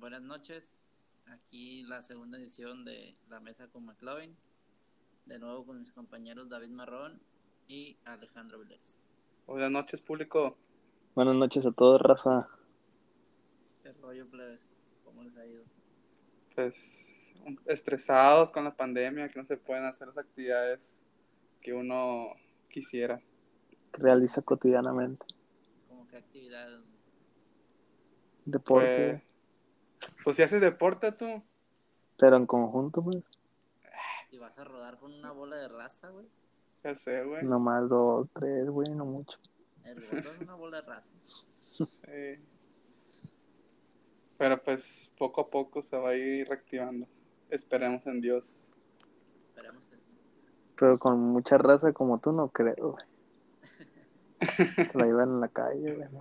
buenas noches. Aquí la segunda edición de La Mesa con McLovin. De nuevo con mis compañeros David Marrón y Alejandro Vilés. Buenas noches, público. Buenas noches a todos, raza. ¿Qué rollo, plebes? ¿Cómo les ha ido? Pues estresados con la pandemia, que no se pueden hacer las actividades que uno quisiera. Realiza cotidianamente. ¿Cómo qué actividad? Deporte, Pues, pues si haces deporte tú, pero en conjunto, pues. Si vas a rodar con una bola de raza, güey. ya sé, güey. Nomás dos, tres, güey, no mucho. El gordo es una bola de raza. Sí. Pero pues poco a poco se va a ir reactivando. Esperemos en Dios. Esperemos que sí. Pero con mucha raza como tú no creo, güey. Se la llevan en la calle, güey. ¿no?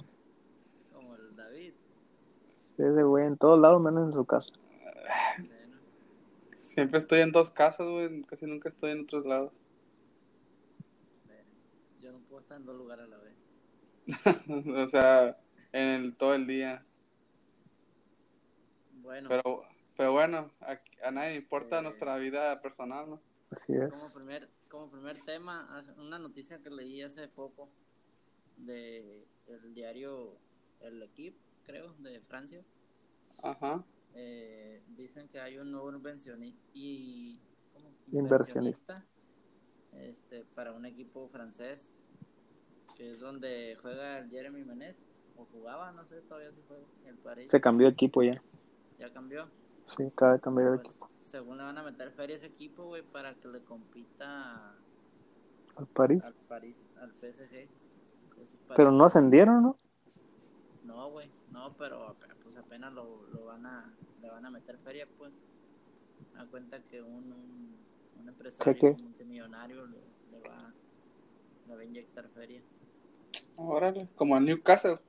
David. Ese güey en todos lados, menos en su casa. Siempre estoy en dos casas, güey. Casi nunca estoy en otros lados. Yo no puedo estar en dos lugares a la vez. o sea, en el- todo el día. Bueno, Pero, pero bueno, a, a nadie le importa Eh. nuestra vida personal, ¿no? Así es. como primer, como primer tema, una noticia que leí hace poco de el diario El Equipe, creo, de Francia. Ajá. Eh, dicen que hay un nuevo y, ¿cómo? Inversionista. este, para un equipo francés, que es donde juega el Jeremy Menez, o jugaba, no sé, todavía se juega, el París. Se cambió de equipo ya. Ya cambió. Sí, acaba de cambiar de Pues, equipo. según le van a meter feria a ese equipo, güey, para que le compita Al París. al París, al PSG. Pero no ascendieron, ¿no? No, güey, no, pero pues apenas lo, lo van a, le van a meter feria, pues. A cuenta que un, un, un empresario multimillonario le, le va, le va a inyectar feria. Órale. Como en Newcastle.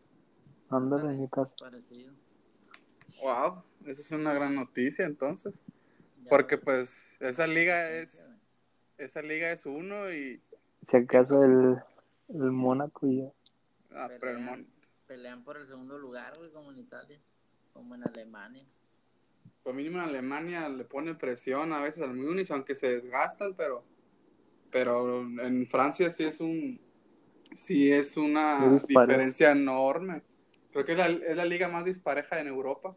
Ándale casa. Parecido. Wow. Esa es una gran noticia, entonces. Ya, Porque pues esa liga es, esa liga es uno y... Si acaso el, el Mónaco y ya. Ah, pero el mon- pelean por el segundo lugar, güey, como en Italia, como en Alemania. Por mínimo en Alemania le pone presión a veces al Múnich, aunque se desgastan, pero pero en Francia sí es un sí es una diferencia enorme. Creo que es la, es la liga más dispareja en Europa.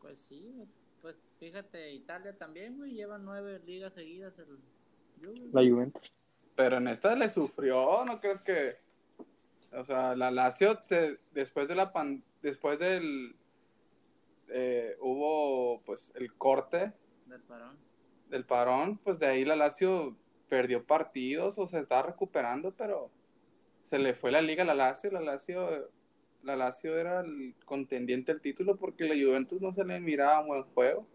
Pues sí, pues fíjate, Italia también, güey, lleva nueve ligas seguidas el Juve, La Juventus. Pero en esta le sufrió, ¿no crees que? O sea, la Lazio se- después de la pan- después del eh, hubo pues el corte del parón. del parón, pues de ahí la Lazio perdió partidos o se estaba recuperando, pero se le fue la liga a la Lazio, la Lazio, la Lazio era el contendiente al título porque la Juventus no se le miraba buen juego.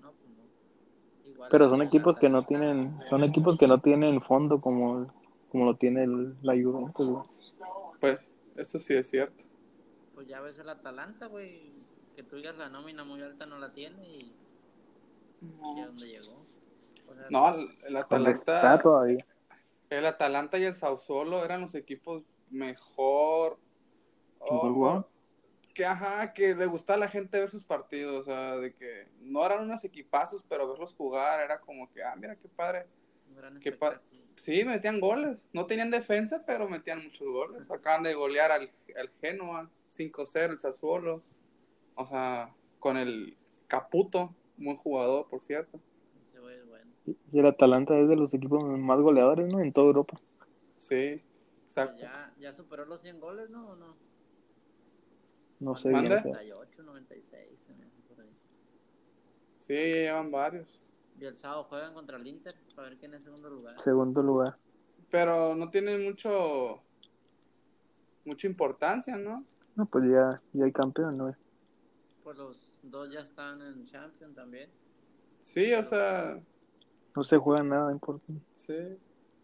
No, pues no. Igual Pero son equipos que no tienen, son equipos que no tienen fondo como, como lo tiene el- la Juventus. Pues eso sí es cierto. Pues ya ves el Atalanta, güey, que tú digas la nómina muy alta no la tiene y, y a dónde llegó. O sea, No, el, el Donde está Atalanta, todavía. el Atalanta y el Sassuolo eran los equipos mejor. ¿Mejor oh, que ajá, que le gustaba a la gente ver sus partidos, o sea, de que no eran unos equipazos, pero verlos jugar era como que, ah, mira qué padre. un gran qué pa-. Sí, metían goles, no tenían defensa, pero metían muchos goles. Acaban de golear al, al Genoa, 5-0 el Sassuolo. O sea, con el Caputo, buen jugador, por cierto. Ese güey es bueno. Y el Atalanta es de los equipos más goleadores, ¿no? En toda Europa. Sí, exacto. Ya, ya superó los 100 goles, ¿no? ¿O no? No sé bien. pero- 98, 96, se me hace por ahí. Sí, llevan varios. Y el sábado juegan contra el Inter para ver quién es segundo lugar. Segundo lugar. Pero no tienen mucho, mucha importancia, ¿no? No, pues ya, ya hay campeón, ¿no? Pues los dos ya están en Champions también. Sí, o sea, No se juega nada importante. sí.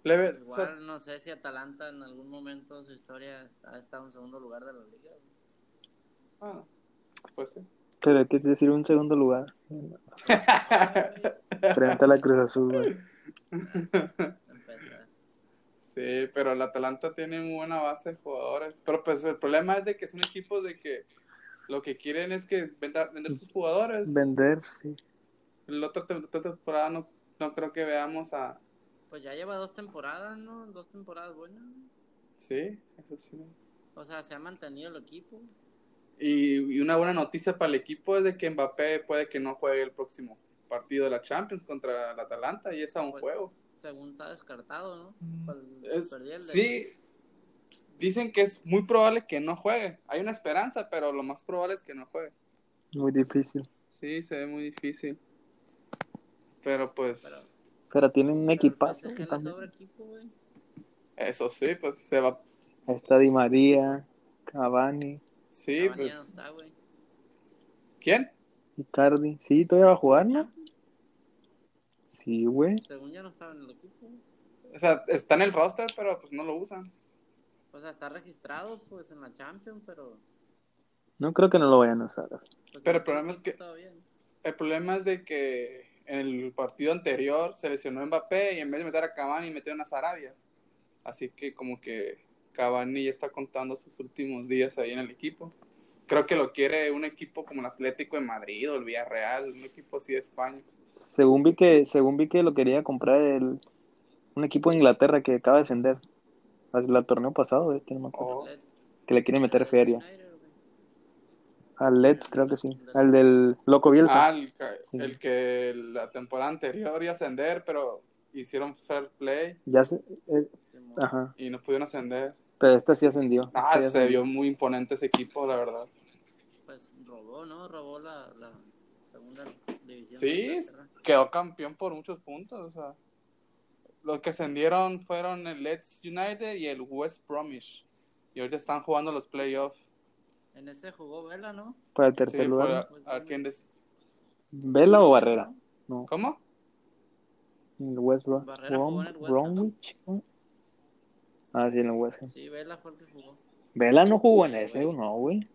Leve, o Igual sea, no sé si Atalanta en algún momento de su historia ha estado en segundo lugar de la liga. ah, pues sí. Pero hay que decir un segundo lugar. Frente a la Cruz Azul, güey. Sí, pero el Atalanta tiene muy buena base de jugadores. Pero pues el problema es de que son equipos de que lo que quieren es que venda- vender sus jugadores. Vender, sí. La otra temporada no, no creo que veamos a... Pues ya lleva dos temporadas, ¿no? Dos temporadas buenas. Sí, eso sí. O sea, se ha mantenido el equipo. Y, y una buena noticia para el equipo es de que Mbappé puede que no juegue el próximo partido de la Champions contra el Atalanta y es a un Pues, juego. Según está descartado, ¿no? Pues, Es- sí, dicen que es muy probable que no juegue. Hay una esperanza, pero lo más probable es que no juegue. Muy difícil. Sí, se ve muy difícil. Pero pues, Pero, Pero tienen un equipazo. Equipo, eso sí, pues se va. Ahí Está Di María, Cavani, Sí, Cavani ya no pues. está, güey. ¿Quién? Icardi. Sí, todavía va a jugar, ¿no? Sí, güey. Según ya no estaba en el equipo. O sea, está en el roster, pero pues no lo usan. O sea, está registrado, pues, en la Champions, pero... No creo que no lo vayan a usar. pues, Pero el problema es que-. El problema es de que en el partido anterior se lesionó Mbappé y en vez de meter a Cavani metieron a Sarabia. Así que como que Cavani ya está contando sus últimos días ahí en el equipo. Creo que lo quiere un equipo como el Atlético de Madrid o el Villarreal, un equipo así de España. Según vi que, según vi que lo quería comprar el, un equipo de Inglaterra que acaba de ascender. El torneo pasado, este, no me acuerdo. Oh, Led- Que le quieren meter feria. Al Leeds, creo que sí. Al del Loco Bielsa. Ah, el, ca- Sí. el que la temporada anterior iba a ascender, pero hicieron fair play Ya se, eh, ajá. y no pudieron ascender. Pero esta sí ascendió. Ah, se ascendió. vio muy imponente ese equipo, la verdad. Pues robó, ¿no? Robó la, la segunda división. Sí, quedó campeón por muchos puntos. O sea, los que ascendieron fueron el Leeds United y el West Bromwich. Y ahorita están jugando los playoffs. En ese jugó Vela, ¿no? Para el Sí, tercer por lugar. a- a ver quién des- ¿Vela o Barrera? No. ¿Cómo? En el West Brom- Barrera Brom-. Bromwich. ¿no? Ah, sí, en el West Ham. Sí, Vela fue el que jugó. Vela no jugó en ese, güey. no, güey.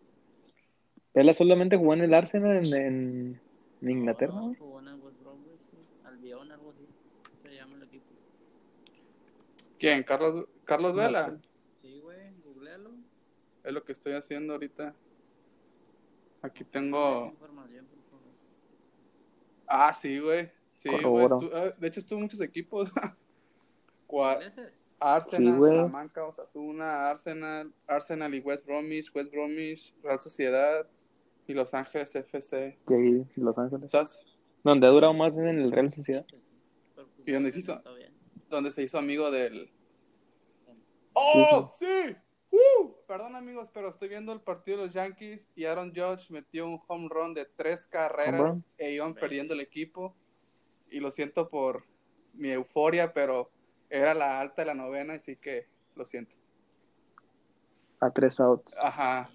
Vela solamente jugó en el Arsenal en, en, en Inglaterra, No, güey. jugó en el West Bromwich, güey. Albion, algo así. Se llama el equipo. ¿Quién? ¿Carlos, Carlos Vela? Sí, güey, googlealo. Es lo que estoy haciendo ahorita. Aquí tengo... información, por favor. Ah, sí, güey. Sí, güey. Eh, De hecho, estuvo muchos equipos. Cua- ¿Ingleses? Arsenal, Sí. Salamanca, Osasuna, Arsenal, Arsenal y West Bromwich, West Bromwich, Real Sociedad y Los Ángeles FC. Los Ángeles. ¿Sabes? Donde ha durado más en el Real Sociedad. Pues ¿Y dónde no se hizo? donde se hizo amigo del. ¡Oh! ¡Sí! ¡Uh! Perdón, amigos, pero estoy viendo el partido de los Yankees y Aaron Judge metió un home run de tres ¿Home carreras e iban perdiendo el equipo. Y lo siento por mi euforia, pero era la alta de la novena, así que lo siento. A tres outs. Ajá.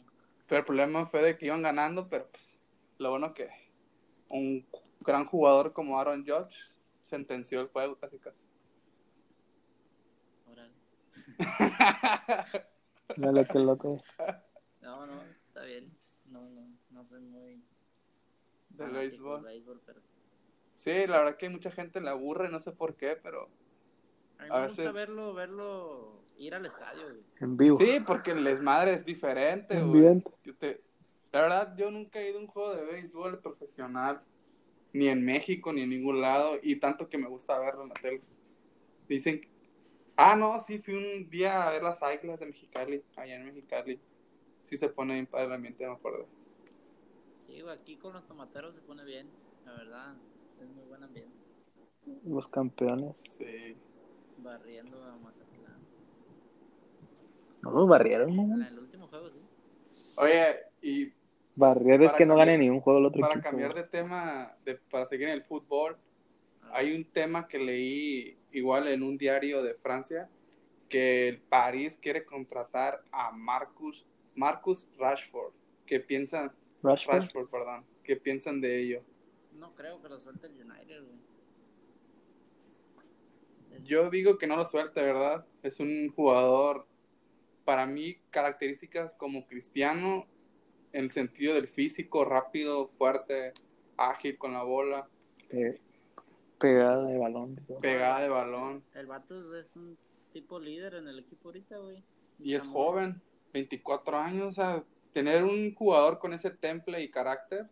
Pero el problema fue de que iban ganando, pero pues lo bueno que un gran jugador como Aaron Judge sentenció el juego casi casi. Dale, que loco. No, no, está bien. No, no, no soy muy Del béisbol. béisbol, pero Sí, la verdad que mucha gente le aburre, no sé por qué, pero a mí A me gusta veces- verlo, verlo, ir al estadio, güey. En vivo. sí, porque el desmadre es diferente, güey. Te- La verdad, yo nunca he ido a un juego de béisbol profesional, ni en México, ni en ningún lado, y tanto que me gusta verlo en la tele. Dicen, ah, no, sí, fui un día a ver las águilas de Mexicali, allá en Mexicali. Sí se pone bien padre el ambiente, me acuerdo. Sí, güey, aquí con los tomateros se pone bien, la verdad. Es muy buen ambiente. Los campeones. Sí. Barriendo a Mazatlán. No los barrieron, ¿no? En el último juego, sí. Oye, y Barrer es que no gane ni un juego el otro para equipo. cambiar de tema, de, para seguir en el fútbol, Ah, hay un tema que leí igual en un diario de Francia, que el París quiere contratar a Marcus, Marcus Rashford. ¿Qué piensan, Rashford. Rashford, perdón, qué piensan de ello? No creo que lo suelte el United, güey. Yo digo que no lo suelte, ¿verdad? Es un jugador, para mí, características como Cristiano, en el sentido del físico, rápido, fuerte, ágil con la bola, Pe- pegada de balón. pegada de balón. El vato es- un tipo líder en el equipo ahorita, güey. Y es joven, 24 años, o sea, tener un jugador con ese temple y carácter,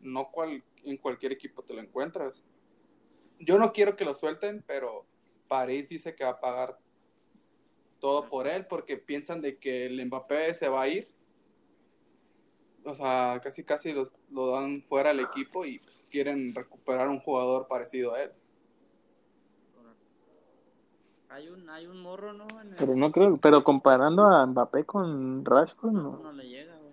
no cual, en cualquier equipo te lo encuentras. Yo no quiero que lo suelten, pero París dice que va a pagar todo por él porque piensan de que el Mbappé se va a ir. O sea, casi casi los, lo dan fuera del equipo y pues, quieren recuperar un jugador parecido a él. Hay un, hay un morro, ¿no? En el- Pero no creo, pero comparando a Mbappé con Rashford, no, no. no le llega, güey.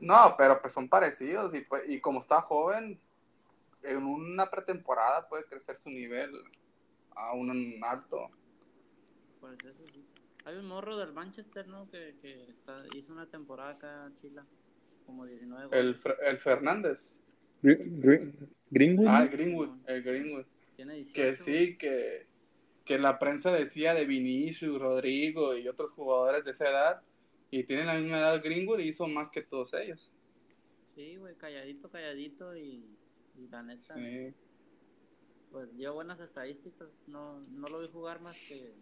No, pero pues son parecidos y, pues, y como está joven, en una pretemporada puede crecer su nivel a un alto. Pues eso sí. Hay un morro del Manchester, ¿no? Que, que está, hizo una temporada acá en Chile. Como 19 goles. El, el Fernández. Gr- Gr- Greenwood, Ah, el Greenwood. El Greenwood. Tiene 18. Que sí, que, que la prensa decía de Vinicius, Rodrigo y otros jugadores de esa edad. Y tienen la misma edad Greenwood y hizo más que todos ellos. Sí, güey, calladito, calladito y, y la neta, Sí. Pues dio buenas estadísticas. No, no lo vi jugar más que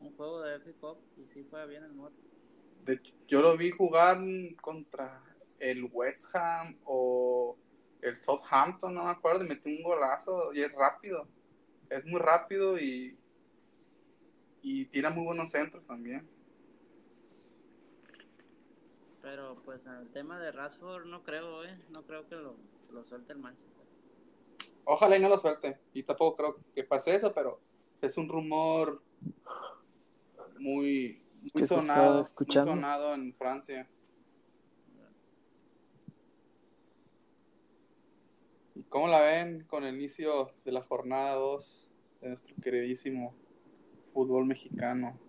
un juego de FA Cup y sí fue bien el. De hecho, yo lo vi jugar contra el West Ham o el Southampton, no me acuerdo, y metió un golazo y es rápido. Es muy rápido y, y tira muy buenos centros también. Pero pues en el tema de Rashford no creo, eh. No creo que lo, lo suelte el Manchester. Ojalá y no lo suelte. Y tampoco creo que pase eso, pero es un rumor muy, sonado, muy escuchando. sonado en Francia. ¿Y cómo la ven con el inicio de la jornada 2 de nuestro queridísimo fútbol mexicano?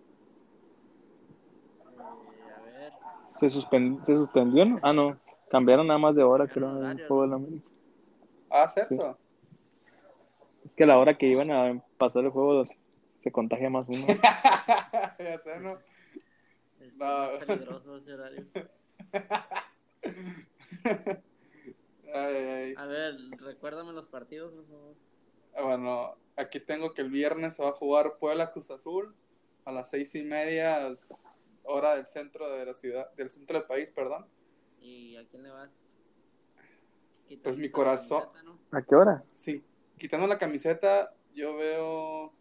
A ver, Se, suspen- se suspendió, ¿no? Ah, no. Cambiaron nada más de hora, creo, en el del América. Ah, ¿cierto? Es que a la hora que iban a pasar el juego se contagia más uno. ya sé, ¿no? es No. peligroso ese horario. Ay, ay, ay. A ver, recuérdame los partidos, por favor. Ah, Bueno, aquí tengo que el viernes se va a jugar Puebla Cruz Azul a las seis y media hora del centro de la ciudad, del centro del país, perdón. ¿Y a quién le vas? Pues mi corazón. camiseta, ¿no? ¿A qué hora? Sí, quitando la camiseta, yo veo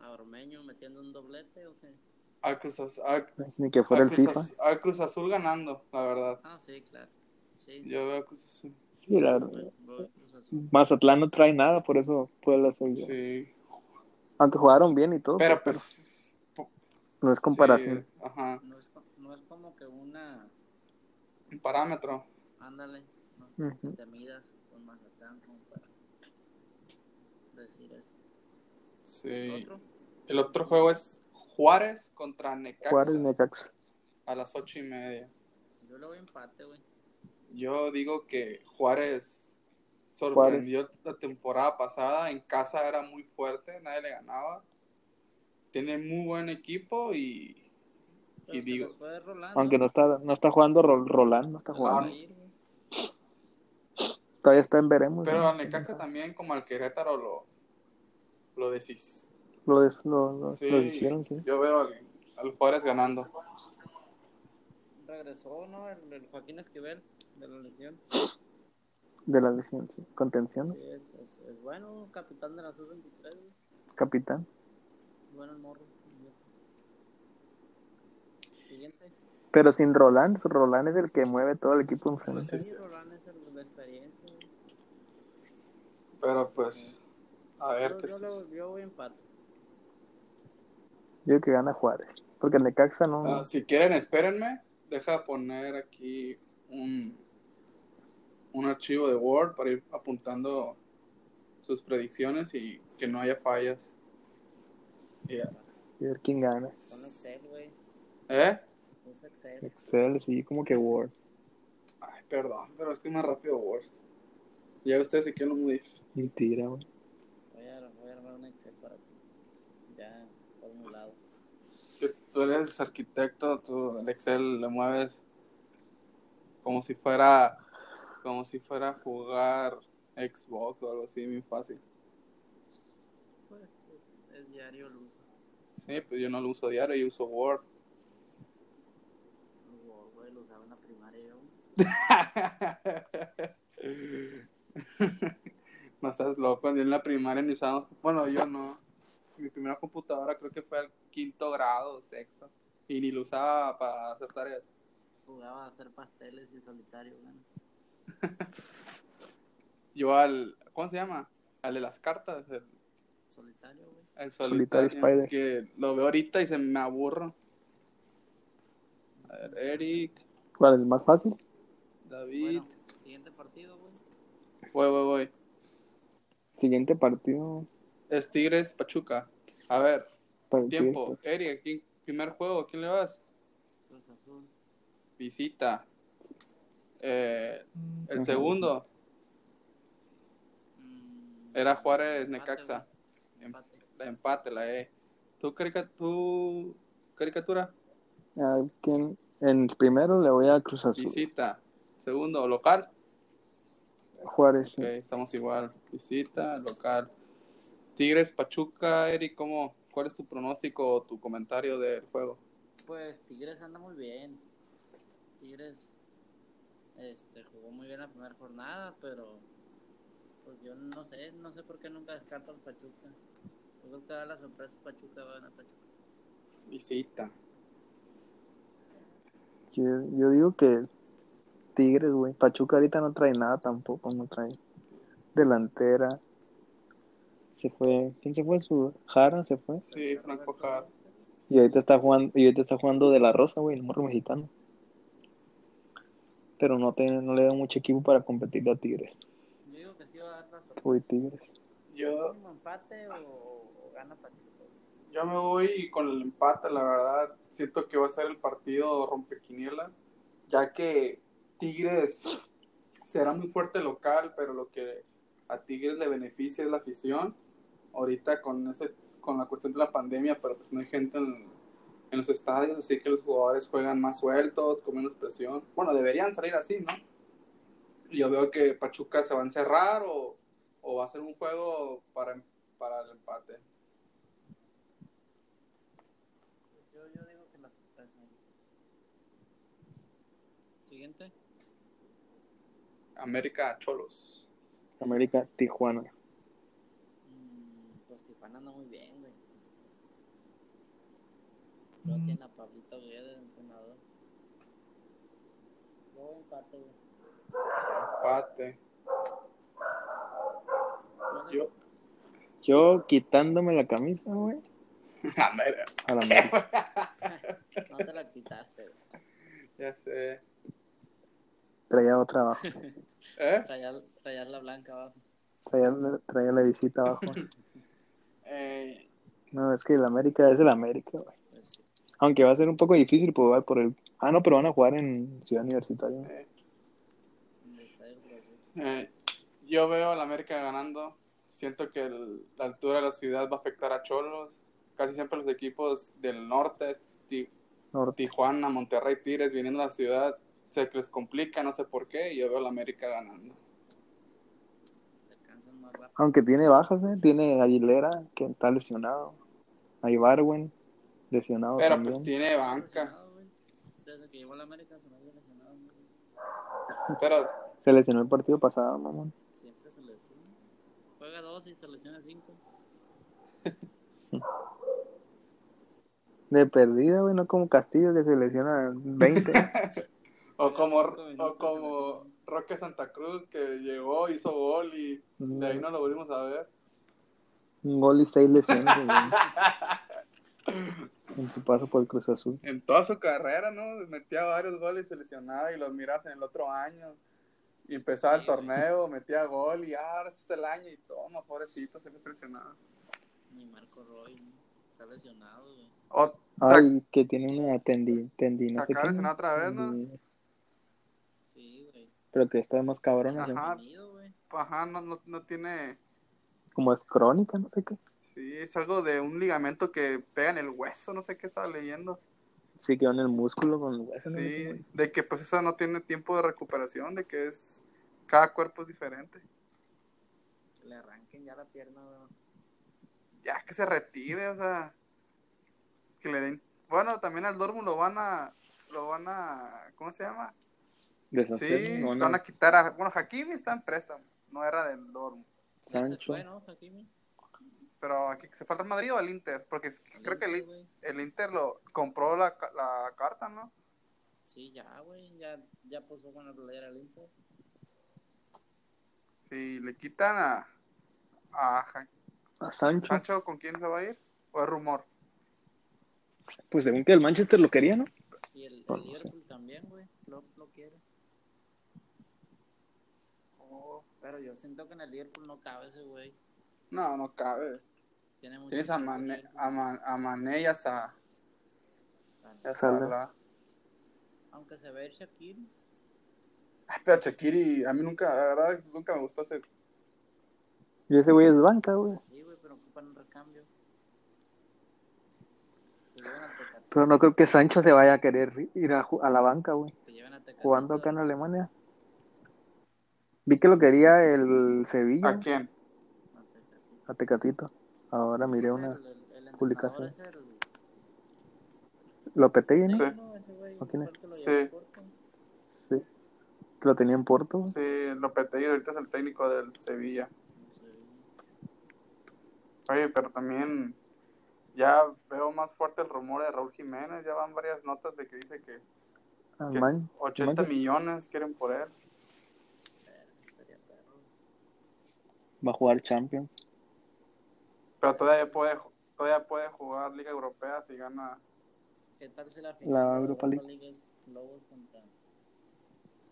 ¿A Ormeño metiendo un doblete o qué? al Cruz, Az- al- Ni que fuera al el Cruz FIFA. Az- al Cruz Azul ganando, la verdad. Ah, sí, claro. Sí, Yo veo a Cruz Azul. Sí, la verdad. Azul. Mazatlán no trae nada, por eso Puebla yo. Sí, Aunque jugaron bien y todo, pero pues po- no es comparación. sí, ajá, No es, co- no es como que una... un parámetro. Ándale, no, te midas con Mazatlán como para decir eso. Sí. ¿Otro? El otro juego es Juárez contra Necaxa Juárez Necaxa. a las ocho y media. Yo le voy a empate, güey. Yo digo que Juárez sorprendió la temporada pasada. En casa era muy fuerte, nadie le ganaba. Tiene muy buen equipo y, Pero y se digo. Aunque no está, no está jugando Ro- Roland, no está jugando. güey. Todavía está en veremos. pero ¿no? al Necaxa también, como al Querétaro, lo, lo decís. Lo, des- lo, lo- Sí, lo hicieron, sí. Yo veo al, al Juárez ganando. Regresó, ¿no? El, el Joaquín Esquivel de la lesión. De la lesión, sí. Contención, Sí, es, es, es bueno, capitán de la sub-23, güey. capitán. Bueno el morro. Siguiente. Pero sin Roland, Roland es el que mueve todo el equipo Eso enfrente. sí. Sí, Roland es el de la experiencia. güey. Pero pues, a ver Yo, qué yo, le- yo voy empate. Yo digo que gana Juárez. Porque el Necaxa no. Ah, si quieren, espérenme. Deja poner aquí un, un archivo de Word para ir apuntando sus predicciones y que no haya fallas. Y ya. y ver quién gana. Con Excel, güey. ¿Eh? Usa Excel. Excel, sí, como que Word. Ay, perdón, pero estoy más rápido Word. Ya ustedes se quieren muy difícil. Mentira, güey. Voy a, voy a armar un Excel para ti. Ya formulado. Tú eres arquitecto, tú el Excel le mueves como si fuera como si fuera a jugar Xbox o algo así, muy fácil. Pues es, es diario el uso. Sí, pues yo no lo uso diario, yo uso Word. Word, no estás loco, en la primaria ni usábamos, bueno, yo no. Mi primera computadora creo que fue al quinto grado, sexto, y ni lo usaba para hacer tareas. Jugaba a hacer pasteles y solitario, güey. Yo al, ¿cómo se llama? Al de las cartas, el, Solitario, güey. el Solitario solitario, Spider. que lo veo ahorita y se me aburro. A ver, Eric, ¿Cuál es el más fácil? David, Bueno, siguiente partido. Voy, voy, voy. Siguiente partido. Es Tigres Pachuca. A ver, tiempo. Eric, ¿quién- primer juego, ¿a quién le vas? Cruz Azul. Visita. Eh, el segundo Mm, era Juárez empate, Necaxa. Empate. La empate, la E. ¿Tú, carica- tú caricatura? Ah, ¿quién? En el primero le voy a Cruz Azul. Visita. Segundo, local. Juárez. sí. Ok, estamos igual. Visita, local. Tigres, Pachuca, Eric, ¿cómo, ¿cuál es tu pronóstico o tu comentario del juego? Pues Tigres anda muy bien. Tigres este, jugó muy bien la primera jornada, pero pues yo no sé, no sé por qué nunca descarto al Pachuca. Yo creo que da la sorpresa Pachuca va a ganar Pachuca. Visita. Yo, yo digo que Tigres, güey. Pachuca ahorita no trae nada tampoco, no trae delantera. Se fue, ¿quién se fue? Su Jara se fue. Sí, Franco Jara. Y ahorita está jugando, y ahorita está jugando de la Rosa, güey, el morro mexicano. Pero no tiene, no le da mucho equipo para competir a Tigres. Yo digo que sí va a dar la sorpresa. Güey, Tigres. Yo, ¿Mínimo empate o, o gana Pachuca? yo me voy con el empate, la verdad. Siento que va a ser el partido rompequiniela, ya que Tigres será muy fuerte local, pero lo que a Tigres le beneficia es la afición. Ahorita con ese con la cuestión de la pandemia, pero pues no hay gente en, los estadios, así que los jugadores juegan más sueltos, con menos presión. Bueno, deberían salir así, ¿no? Yo veo que Pachuca se va a encerrar o, va a ser un juego para, para el empate. Yo, digo que la sorpresa. Siguiente. América Cholos. América, Tijuana. Mm, pues Tijuana anda muy bien, güey. Luego tiene a Pablito Guerra de entrenador. A empate, güey. Empate. Yo. Yo quitándome la camisa, güey, a la América. No te la quitaste, güey. Ya sé. Traía otra abajo. ¿Eh? Traía, traía la blanca abajo. Traía, traía la visita abajo. Eh, No, es que el América es el América, güey. Pues sí. Aunque va a ser un poco difícil pues, jugar por el. Ah, no, pero van a jugar en Ciudad Universitaria. Azul. eh, yo veo al América ganando. Siento que el- la altura de la ciudad va a afectar a Cholos. Casi siempre los equipos del norte, Ti- Norte. Tijuana, Monterrey, Tigres, viniendo a la ciudad, se les complica, no sé por qué, y yo veo al América ganando. Se cansan más rápido. Aunque tiene bajas, ¿eh? Tiene a Aguilera, que está lesionado. A Ibarwen, lesionado Pero también. pues tiene banca. Desde que llegó a la América se me había lesionado, güey. Pero Se lesionó el partido pasado, mamón. Siempre se lesiona. Juega dos y se lesiona cinco. De perdida, güey, no como Castillo que se lesiona 20. O como, o como Roque Santa Cruz que llegó, hizo gol y de ahí no lo volvimos a ver. Un gol y seis lesiones en su paso por el Cruz Azul. En toda su carrera, ¿no? Metía varios goles y se lesionaba y los miras en el otro año. Y empezaba el torneo, metía gol y ah, ahora es el año y toma, pobrecito, se le lesionado. Ni Marco Roy, ¿no? Está lesionado, güey. O sac- Ay, que tiene una tendi, tendi, no Se sé acaba de qué. lesionar otra vez, ¿no? Pero que está más cabrón, Ajá. Güey. ajá, no, no, no tiene. como es crónica, no sé qué. Sí, es algo de un ligamento que pega en el hueso, no sé qué estaba leyendo. Sí, quedó en el músculo con el hueso. no Sí, de que pues eso no tiene tiempo de recuperación, de que es. Cada cuerpo es diferente. Que le arranquen ya la pierna, güey. ya que se retire, o sea, que le den, bueno, también al Dortmund lo van a, lo van a, ¿cómo se llama? Deshacer, Sí, no, no. van a quitar a. Bueno, Hakimi está en préstamo, no era del Dortmund. Sancho. fue, ¿no, Hakimi? Pero aquí se fue al Real Madrid o al Inter, porque creo que el, Inter, el lo compró la, ca- la carta, ¿no? Sí, ya, güey. Ya, ya puso buena playera al Inter. Si le quitan a, a Ja- A Sancho. Sancho, ¿con quién se va a ir? ¿O es rumor? Pues según que el Manchester lo quería, ¿no? Y el, No, el no sé. Liverpool también, güey. Lo, lo quiere. Oh, Pero yo siento que en el Liverpool no cabe ese güey. No, no cabe. Tiene mucho Tienes a Mané, a, Ma- a Mané y a, Sa- Salah. Aunque se ve el Shakir. Ay, Pero Shaqiri, a mí nunca, la verdad, nunca me gustó ese. Y ese güey es banca, güey. Sí, güey, pero ocupan un recambio. Pero no creo que Sancho se vaya a querer ir a, a la banca, güey. Jugando acá en Alemania. Vi que lo quería el Sevilla, ¿A quién? A Tecatito. Ahora miré una el- el- el entrenador publicación. Sí. no, ese güey ¿O quién fue es? Sí. Que lo tenía en Porto. Sí, Lopetegui ahorita es el técnico del Sevilla. Sí. Oye, pero también ya veo más fuerte el rumor de Raúl Jiménez. Ya van varias notas de que dice que, Al que Man- 80 Manchester. millones quieren por él. Pero estaría perro. Va a jugar Champions. Pero todavía puede, todavía puede jugar Liga Europea si gana. ¿Qué tal si la final Europa League. es Lobos contra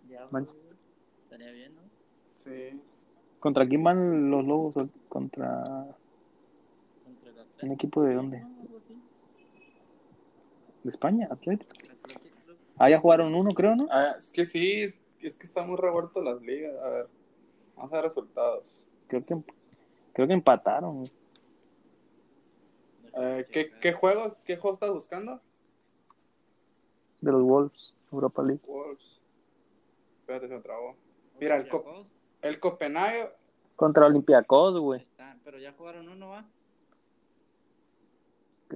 Diablos? Manchester. güey? Estaría bien, ¿no? Sí. ¿Contra quién van los Lobos? ¿O ¿Contra Contra el un Atlético. equipo de dónde? ¿De España? ¿Atlético? Ah, ya jugaron uno, creo, ¿no? Ah, es que sí, es, es que están muy revueltos las ligas. A ver, vamos a ver resultados. Creo que, creo que empataron. Eh, ¿qué. ¿Qué juego qué juego estás buscando? De los Wolves, Europa League. Wolves. Espérate, se me trabó. Mira, el, Co- el Copenhague. Contra Olympiacos, güey. Está, pero ya jugaron uno, ¿va?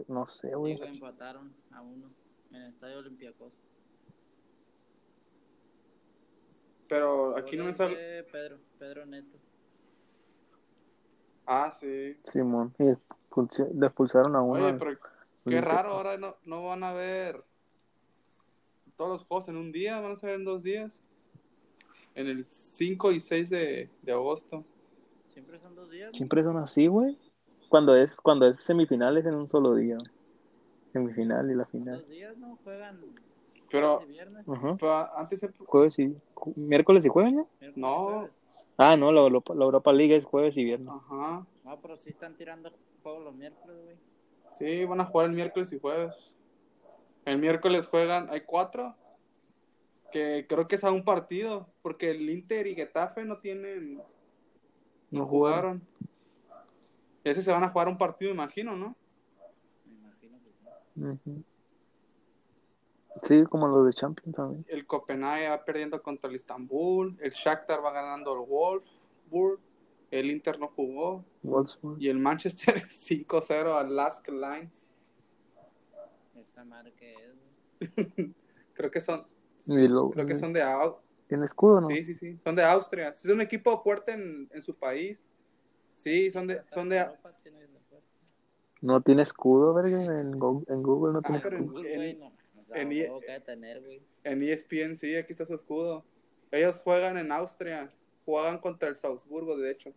No sé, güey. empataron a uno en el estadio Olympiacos. Pero aquí no me sale. sale. Pedro, Pedro Neto. Ah, sí. Simón. Y le expulsaron a uno. Oye, pero qué raro, ahora no, no van a ver todos los juegos en un día, van a ser en dos días. En el 5 y 6 de, de agosto. Siempre son dos días. Siempre son así, güey. Cuando es, cuando es semifinales en un solo día. Semifinal y la final. Dos días, ¿no? Juegan. Pero, pero antes se- Jueves y... ¿Miércoles y jueves, no? miércoles No. Ah, no, la Europa, la Europa League es jueves y viernes. Ajá. No, pero sí están tirando juegos los miércoles, güey. Sí, van a jugar el miércoles y jueves. El miércoles juegan, hay cuatro. Que creo que es a un partido. Porque el Inter y Getafe no tienen. No jugaron. Ese se van a jugar un partido, imagino, ¿no? Me imagino que sí. Sí, como los de Champions también. El Copenhague va perdiendo contra el Istanbul. El Shakhtar va ganando el Wolfsburg. El Inter no jugó. Wolfsburg. Y el Manchester 5-0 al Lask Lines. Esa madre que es. Creo que son. Lo- Creo que son de Au- ¿Tiene escudo, no? Sí, sí, sí. Son de Austria. Es un equipo fuerte en, en su país. Sí, son de, son de. No tiene escudo, verga. En, Go- en Google no Ah, tiene pero en- escudo. No. O sea, en- tener, güey. En E ESPN, sí, aquí está su escudo. Ellos juegan en Austria. Juegan contra el Salzburgo, de hecho.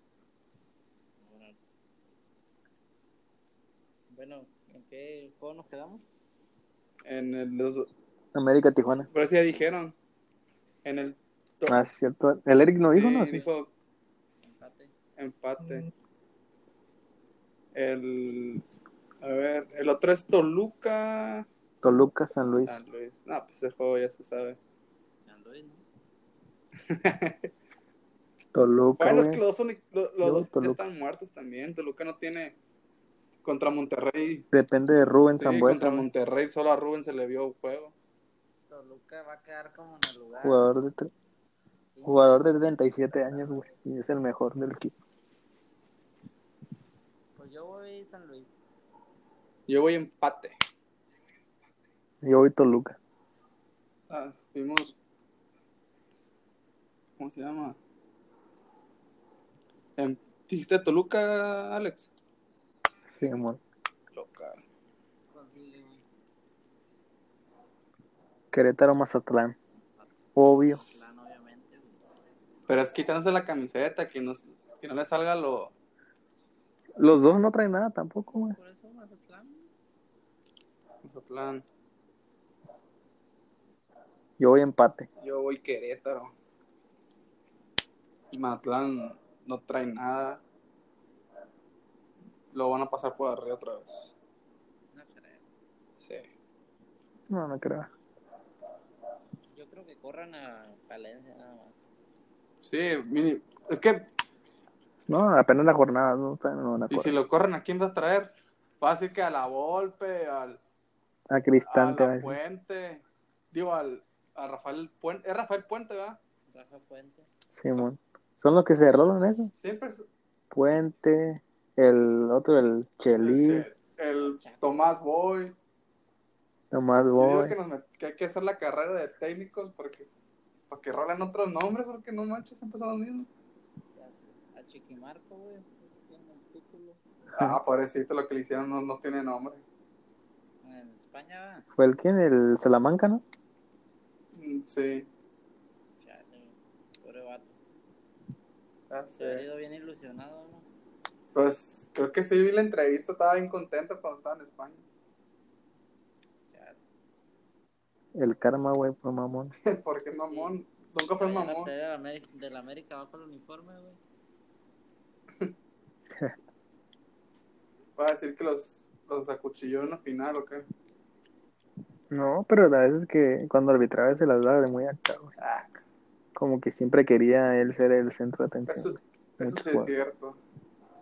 Bueno, ¿en qué juego nos quedamos? En el, los, América, Tijuana. por eso ya dijeron. En el. Ah, cierto. El Eric no dijo, ¿no? Sí. dijo Empate. empate. El. A ver, el otro es Toluca. Toluca, San Luis. San Luis. No, pues ese juego ya se sabe. San Luis, ¿no? Toluca, Bueno, es que los, dos Toluca. están muertos también. Toluca no tiene. Contra Monterrey. Depende de Rubén Sí, Zambuesa. contra. Monterrey solo a Rubén se le vio juego. Toluca va a quedar como en el lugar. Jugador de, tre- 15. jugador de 37 años, güey. Y es el mejor del equipo. Pues yo voy San Luis. Yo voy empate. Yo voy Toluca. Ah, fuimos. ¿cómo se llama? En, ¿Dijiste Toluca, Alex? Sí, amor. Local. Querétaro, Mazatlán. Obvio. Pero es quitándose la camiseta, que no, que no le salga lo... Los dos no traen nada tampoco, güey. Por eso Mazatlán. Mazatlán. Yo voy empate. Yo voy Querétaro. Mazatlán no trae nada. Lo van a pasar por arriba otra vez. No creo. Sí. No, no creo. Yo creo que corran a Palencia nada más. Sí, mini- es que, No, apenas la jornada, no, no y si lo corren, ¿a quién vas a traer? Va a decir que a la Volpe, al, A Cristante. a la. Puente, digo, al, a Rafael Puente, es Rafael Puente, ¿verdad? Rafa Puente. Simón. Son los que se rolan eso. Siempre es Puente, el otro, el que- el Tomás Boy. Yo digo voy. que, nos met- que hay que hacer la carrera de técnicos porque para que rolen otros nombres, porque no manches, siempre son los mismos. A Chiquimarco, güey. Tiene el título. Ah, pobrecito, lo que le hicieron no, no tiene nombre. En España. ¿Fue el quién? El Salamanca, ¿no? Sí, Chale. Pobre vato. ya Se ha ido bien ilusionado, ¿no? Pues creo que sí vi la entrevista, estaba bien contento cuando estaba en España. Chale. El karma, güey, por mamón. porque mamón, nunca fue la mamón. de América, de la América bajo el uniforme, güey. Va a decir que los, los acuchilló en la final o qué. No, pero a veces que cuando arbitraba se las daba de muy acá, güey. Ah, Como que siempre quería él ser el centro de eso, atención. eso Mucho sí es cierto.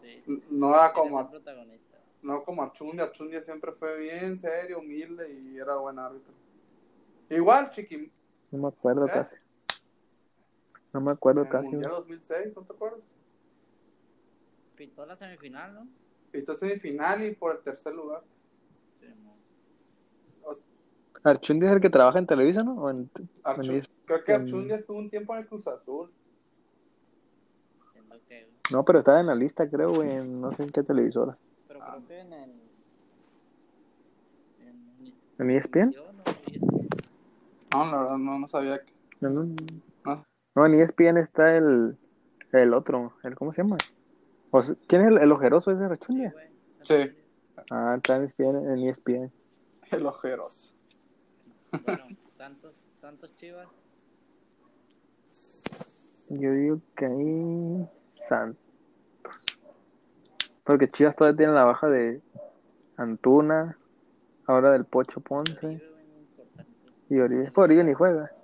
Sí, No era como, protagonista. no como Archundia, Archundia siempre fue bien serio, humilde y era buen árbitro. Igual, Chiqui, No me acuerdo ¿Eh? casi. No me acuerdo en el casi. Mundial güey. 2006, ¿no te acuerdas? Pintó la semifinal, ¿no? Pitó semifinal y por el tercer lugar. Archundi es el que trabaja en Televisa, ¿no? O en- Archu- en- creo que Archundia estuvo un tiempo en el Cruz Azul. No, pero estaba en la lista, creo, güey, en no sé en qué televisora. Pero Ah. creo que en el. En, ¿En E ESPN? O ESPN. No, la verdad, no, no sabía que. No, no, No. no, en ESPN está el, el otro, el, ¿cómo se llama? O sea, ¿Quién es el, el ojeroso ese de Sí, Archundia? güey. Sí. Ah, está en ESPN, en E ESPN. El ojeros. Bueno, Santos, Santos Chivas. Yo digo que ahí Santos. Porque Chivas todavía tiene la baja de Antuna, ahora del Pocho Ponce y Oribe. Pues Oribe ni juega.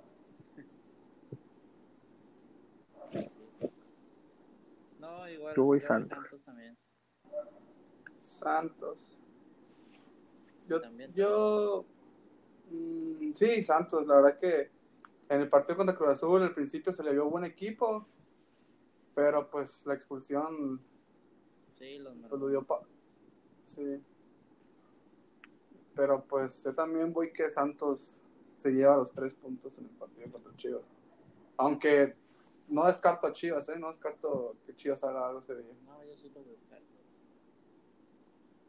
No, igual. Yo voy Santos. Santos también. Santos. Yo, También. yo mm, sí, Santos, la verdad que en el partido contra Cruz Azul al principio se le vio buen equipo, pero pues la expulsión Sí, los pues, lo dio pa sí. Pero pues yo también voy que Santos se lleva los tres puntos en el partido contra Chivas. Aunque no descarto a Chivas, ¿eh? No descarto que Chivas haga algo ese día. No, yo sí los descarto.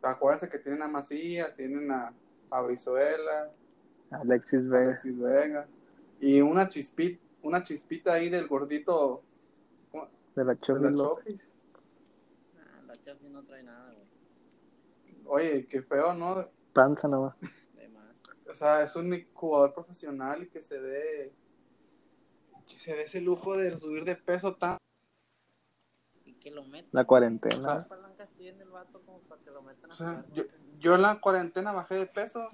Acuérdense que tienen a Macías, tienen a, a Brizuela, Alexis Vega. Alexis Vega. Y una chispita, una chispita ahí del gordito ¿cómo? De la de Chofis la. Chofis. Ah, la Chafi no trae nada, güey. Oye, qué feo, ¿no? Panza nomás. De más. O sea, es un jugador profesional y que se dé que se dé ese lujo de subir de peso tan Y que lo metan. La cuarentena. O sea, yo, yo en la cuarentena bajé de peso.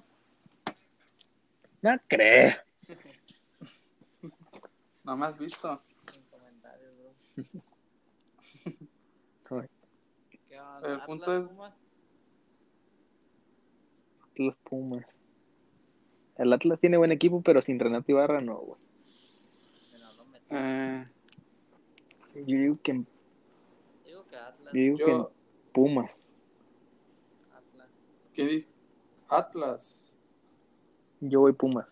No creo. No me has visto. Comentarios, bro. ¿Qué onda? El ¿Atlas, punto es- Pumas? Los Pumas. El Atlas tiene buen equipo, pero sin Renato Ibarra no, güey. Eh, Yo digo que, Digo que Atlas. yo digo que yo, Pumas. Atlas. ¿qué dice? Atlas. Yo voy Pumas.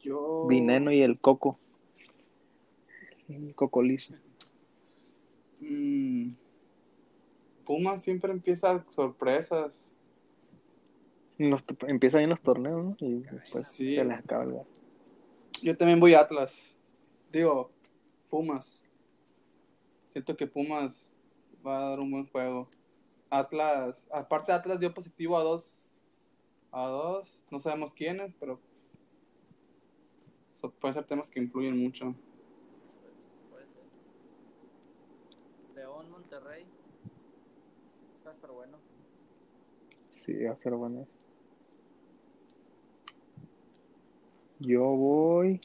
Yo. Dineno y el Coco. el cocolizo. Mm, Pumas siempre empieza sorpresas. Los- empieza ahí en los torneos, ¿no? Y después Sí. se les acaba el. Yo también voy a Atlas. Digo, Pumas. Siento que Pumas va a dar un buen juego. Atlas, aparte Atlas dio positivo a dos, a dos, no sabemos quiénes, pero so- pueden ser temas que influyen mucho. Pues puede ser. León, Monterrey. Va a estar bueno. Sí, va a ser bueno. Yo voy.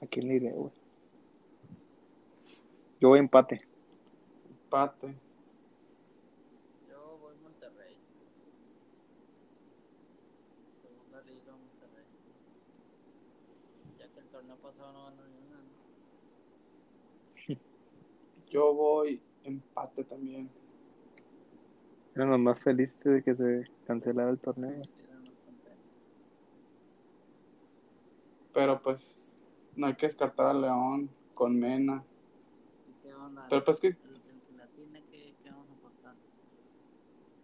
¿A quién le iré, güey? Yo voy empate. Empate. Yo voy Monterrey. Segunda liga Monterrey. Ya que el torneo pasado no ganó ni una. ¿no? Yo voy empate también. Eran los más felices de que se cancelara el torneo. Pero pues no hay que descartar a León con Mena. ¿Y qué onda? Pero pues que El, el que la tiene, ¿qué, qué vamos a apostar?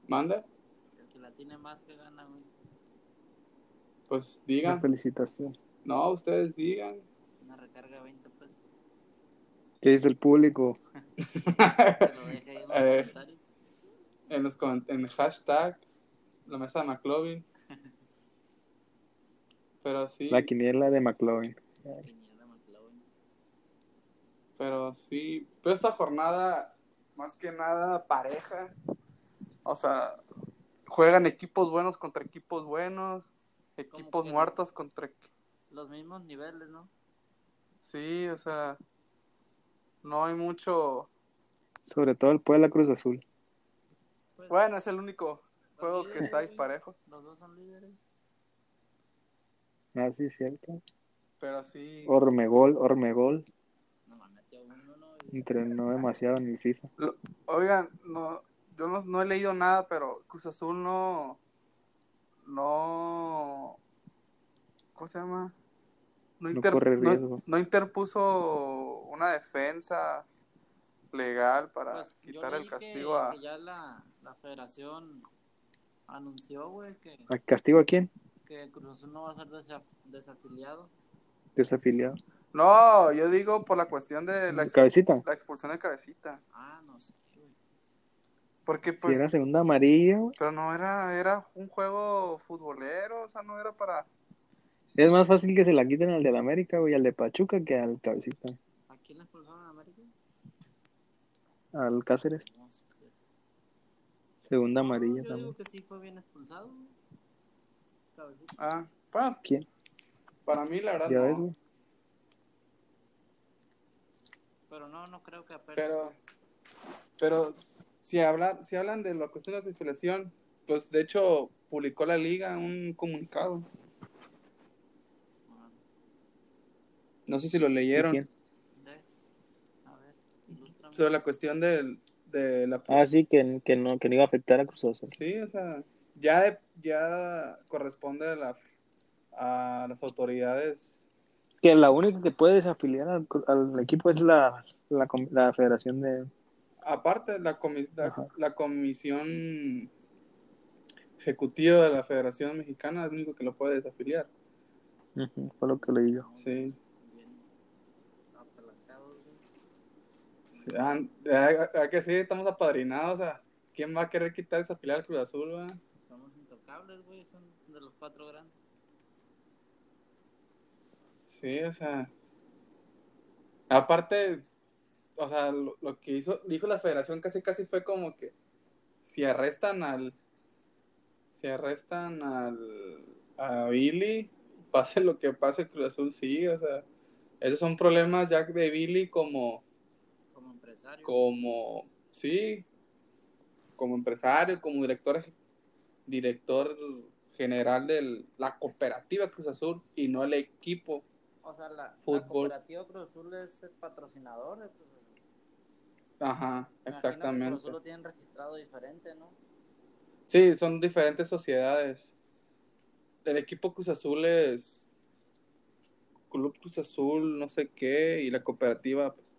manda, El que la tiene más que gana, güey. pues Una digan. felicitación. No, ustedes digan. Recarga de 20 pesos. ¿Qué dice el público? Lo ahí en los Eh. comentarios. en los coment- en el hashtag la mesa de McLovin. Pero sí, La quiniela de McLovin. Quiniela McLovin. pero sí, pero esta jornada más que nada pareja. O sea, juegan equipos buenos contra equipos buenos, equipos muertos contra Los mismos niveles, ¿no? Sí, o sea, no hay mucho. Sobre todo el Puebla Cruz Azul. Pues, Bueno, es el único juego que está disparejo, Los dos son líderes. Ah, sí, cierto. pero sí. Ormegol, Ormegol. Nomás metió uno, ¿no? Y- Entrenó demasiado en el FIFA. Oigan, no, yo no, no he leído nada, pero Cruz Azul no, no, ¿cómo se llama? No, No corre no- riesgo. no interpuso una defensa legal para Pues, quitar el castigo que, a... que ya la, la federación anunció, güey, que, ¿A ¿Castigo a quién? que Cruz Azul no va a ser desa- desafiliado. Desafiliado. No, yo digo por la cuestión de la, ex- Cabecita. la expulsión de cabecita. Ah, no sé, güey. Porque Si pues... era segunda amarilla, güey. Pero no era, era un juego futbolero, o sea, no era para... Es más fácil que se la quiten al del América, güey, al de Pachuca que al Cabecita. ¿A quién le expulsaron en América? Al Cáceres. No. Segunda No, amarilla yo también. digo que sí fue bien expulsado. Cabecita. Ah, bueno, ¿Quién? para mí la verdad Ya no. ves, güey. Pero no, no creo que apenas. Pero, pero si hablan, si hablan de la cuestión de la circulación, pues de hecho publicó la liga un comunicado. Ah, No sé si lo ¿Y leyeron. quién? de- A ver. Sobre la cuestión del- de la... Ah, sí, que, que, no, que no iba a afectar a Cruz Azul. Sí, o sea, ya, ya corresponde a, la, a las autoridades. Que la única que puede desafiliar al, al equipo es la, la, com- la Federación de... Aparte, la, comi- la, la comisión ejecutiva de la Federación Mexicana es el único que lo puede desafiliar. Fue lo que leí yo. Sí. Bien apalancados, güey. Sí, ah, ¿a- a que sí, estamos apadrinados. O sea, ¿quién va a querer quitar esa filial al Cruz Azul? va? Somos intocables, güey. Son de los cuatro grandes. Sí, o sea. Aparte, o sea, lo, lo que hizo, dijo la federación casi casi fue como que si arrestan al. Si arrestan al. a Billy, pase lo que pase, Cruz Azul sigue, o sea. Esos son problemas ya de Billy como. Como empresario. como sí como empresario como director director general de la cooperativa Cruz Azul y no el equipo O sea, la, cooperativa Cruz Azul es el patrocinador de Cruz Azul. ajá Me que Cruz exactamente Azul lo tienen registrado diferente, ¿no? sí son diferentes sociedades el equipo Cruz Azul es Club Cruz Azul, no sé qué, y la cooperativa, pues,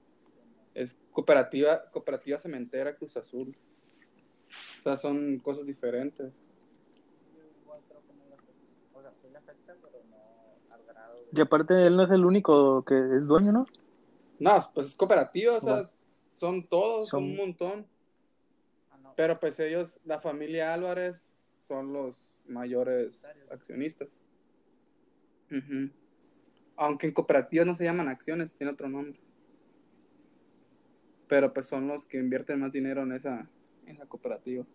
es cooperativa, cooperativa cementera Cruz Azul. O sea, son cosas diferentes. Yo igual creo que no le afecta. O sea, sí le afecta, pero no al grado de... Y aparte, él no es el único que es dueño, ¿no? No, pues es cooperativa, o sea, Bueno. son todos, son Son- un montón. Ah, no. Pero pues ellos, la familia Álvarez, son los mayores accionistas. Aunque en cooperativas no se llaman acciones, tiene otro nombre. Pero pues son los que invierten más dinero en esa, en la cooperativa.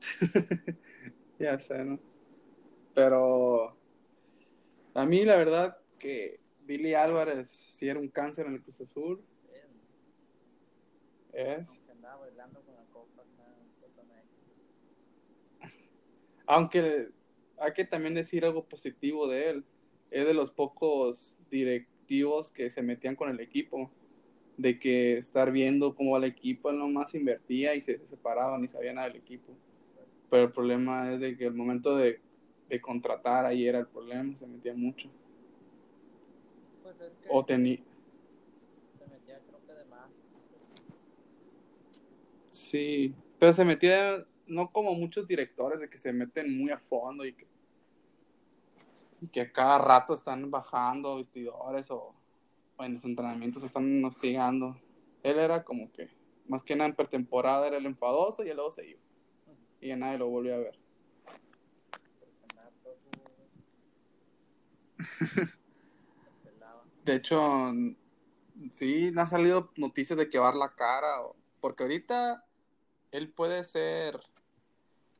Ya sé, ¿no? Pero a mí la verdad que Billy Álvarez sí era un cáncer en el Cruz Azul. Es. Aunque hay que también decir algo positivo de él. Es de los pocos directivos que se metían con el equipo. De que estar viendo cómo va el equipo, él nomás invertía y se separaban y sabía nada del equipo. Pero el problema es de que el momento de, de contratar ahí era el problema, se metía mucho. Pues es que O tenía. se metía creo que de más. Sí, pero se metía, no como muchos directores, de que se meten muy a fondo y que, y que cada rato están bajando vestidores o, o en los entrenamientos están hostigando. Él era como que, más que nada en pretemporada era el enfadoso y luego se iba. Y ya nadie lo volvió a ver. De hecho, sí, no han salido noticias de que va a dar la cara, o- porque ahorita él puede ser,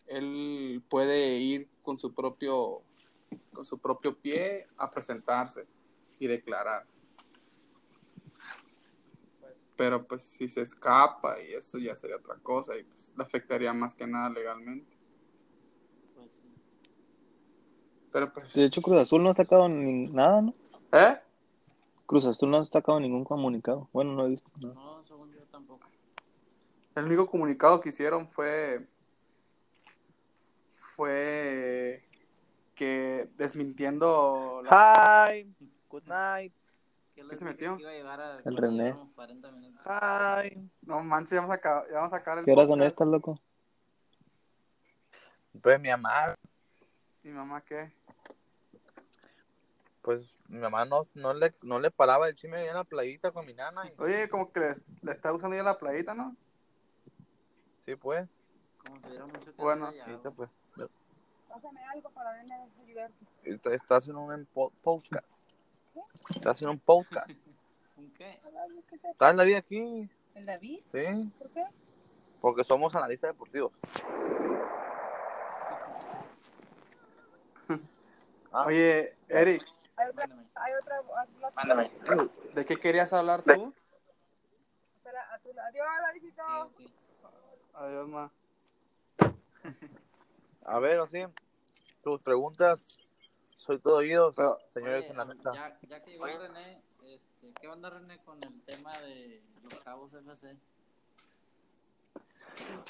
él puede ir con su propio, con su propio pie a presentarse y declarar. Pero pues si se escapa y eso ya sería otra cosa y pues le afectaría más que nada legalmente. Pues sí. Pero pues... De hecho, Cruz Azul no ha sacado ni nada, ¿no? ¿Eh? Cruz Azul no ha sacado ningún comunicado. Bueno, no he visto nada. No, según yo tampoco. El único comunicado que hicieron fue fue que desmintiendo la- Hi, good night. ¿Qué se les dije metió? iba a llegar a El René. lleguemos 40 minutos? Hi. no manches ya vamos a acabar, ya vamos a sacar el ¿Qué horas son estas, loco? Pues mi mamá, mi mamá qué pues mi mamá no, no, le, no le paraba el chisme allá en la playita con mi nana. y- oye como que le, le está usando ya la playita no sí, pues. Como se dieron mucho que Bueno, callado. pues. Pásame algo para a ayudarte. Está, haciendo un po- podcast. Está haciendo un podcast. ¿Un qué? Qué sé. ¿Está en la vida aquí? ¿El David? Sí, ¿Por qué? porque somos analistas deportivos. Ah. oye Eric Hay otra, Mándame. hay otra, otra- Mándame. de qué querías hablar tú. Adiós, Davidito. Adiós ma A ver, así. Tus preguntas, soy todo oídos, Pero- señores Oye, en la mesa. Ya, ya que llegó René, este, ¿qué onda René con el tema de los cabos FC?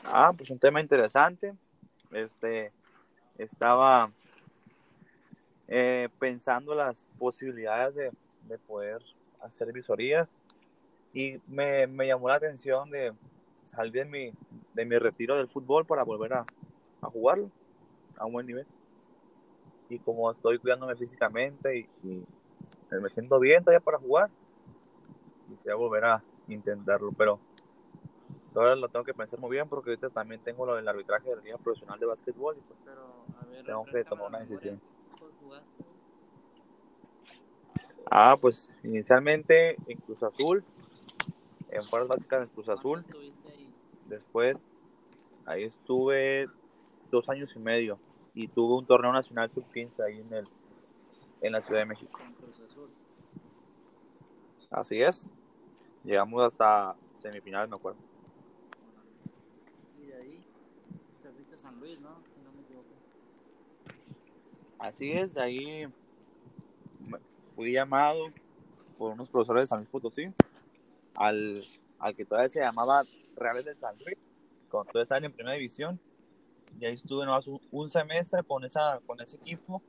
Ah, pues un tema interesante. Este, estaba eh, pensando las posibilidades de, de poder hacer visorías y me, me llamó la atención de salir de mi, de mi retiro del fútbol para volver a, a jugarlo a un buen nivel. Y como estoy cuidándome físicamente y, y me siento bien todavía para jugar, quisiera volver a intentarlo, pero Todavía lo tengo que pensar muy bien porque ahorita también tengo lo del arbitraje de la Liga Profesional de Básquetbol y pues Pero, a ver, tengo que tomar una decisión. Ah, pues inicialmente en Cruz Azul, en Fuerzas Básicas en Cruz ¿Cuánto Azul, ahí? después ahí estuve dos años y medio y tuve un torneo nacional sub-15 ahí en, el, en la Ciudad de México. Así es, llegamos hasta semifinales, me acuerdo. Y de ahí te fuiste a San Luis, ¿no? Si no me equivoco. Así es, de ahí fui llamado por unos profesores de San Luis Potosí al, al que todavía se llamaba Reales del San Luis, cuando todavía estaban en primera división, y ahí estuve nomás un, un semestre con, esa, con ese equipo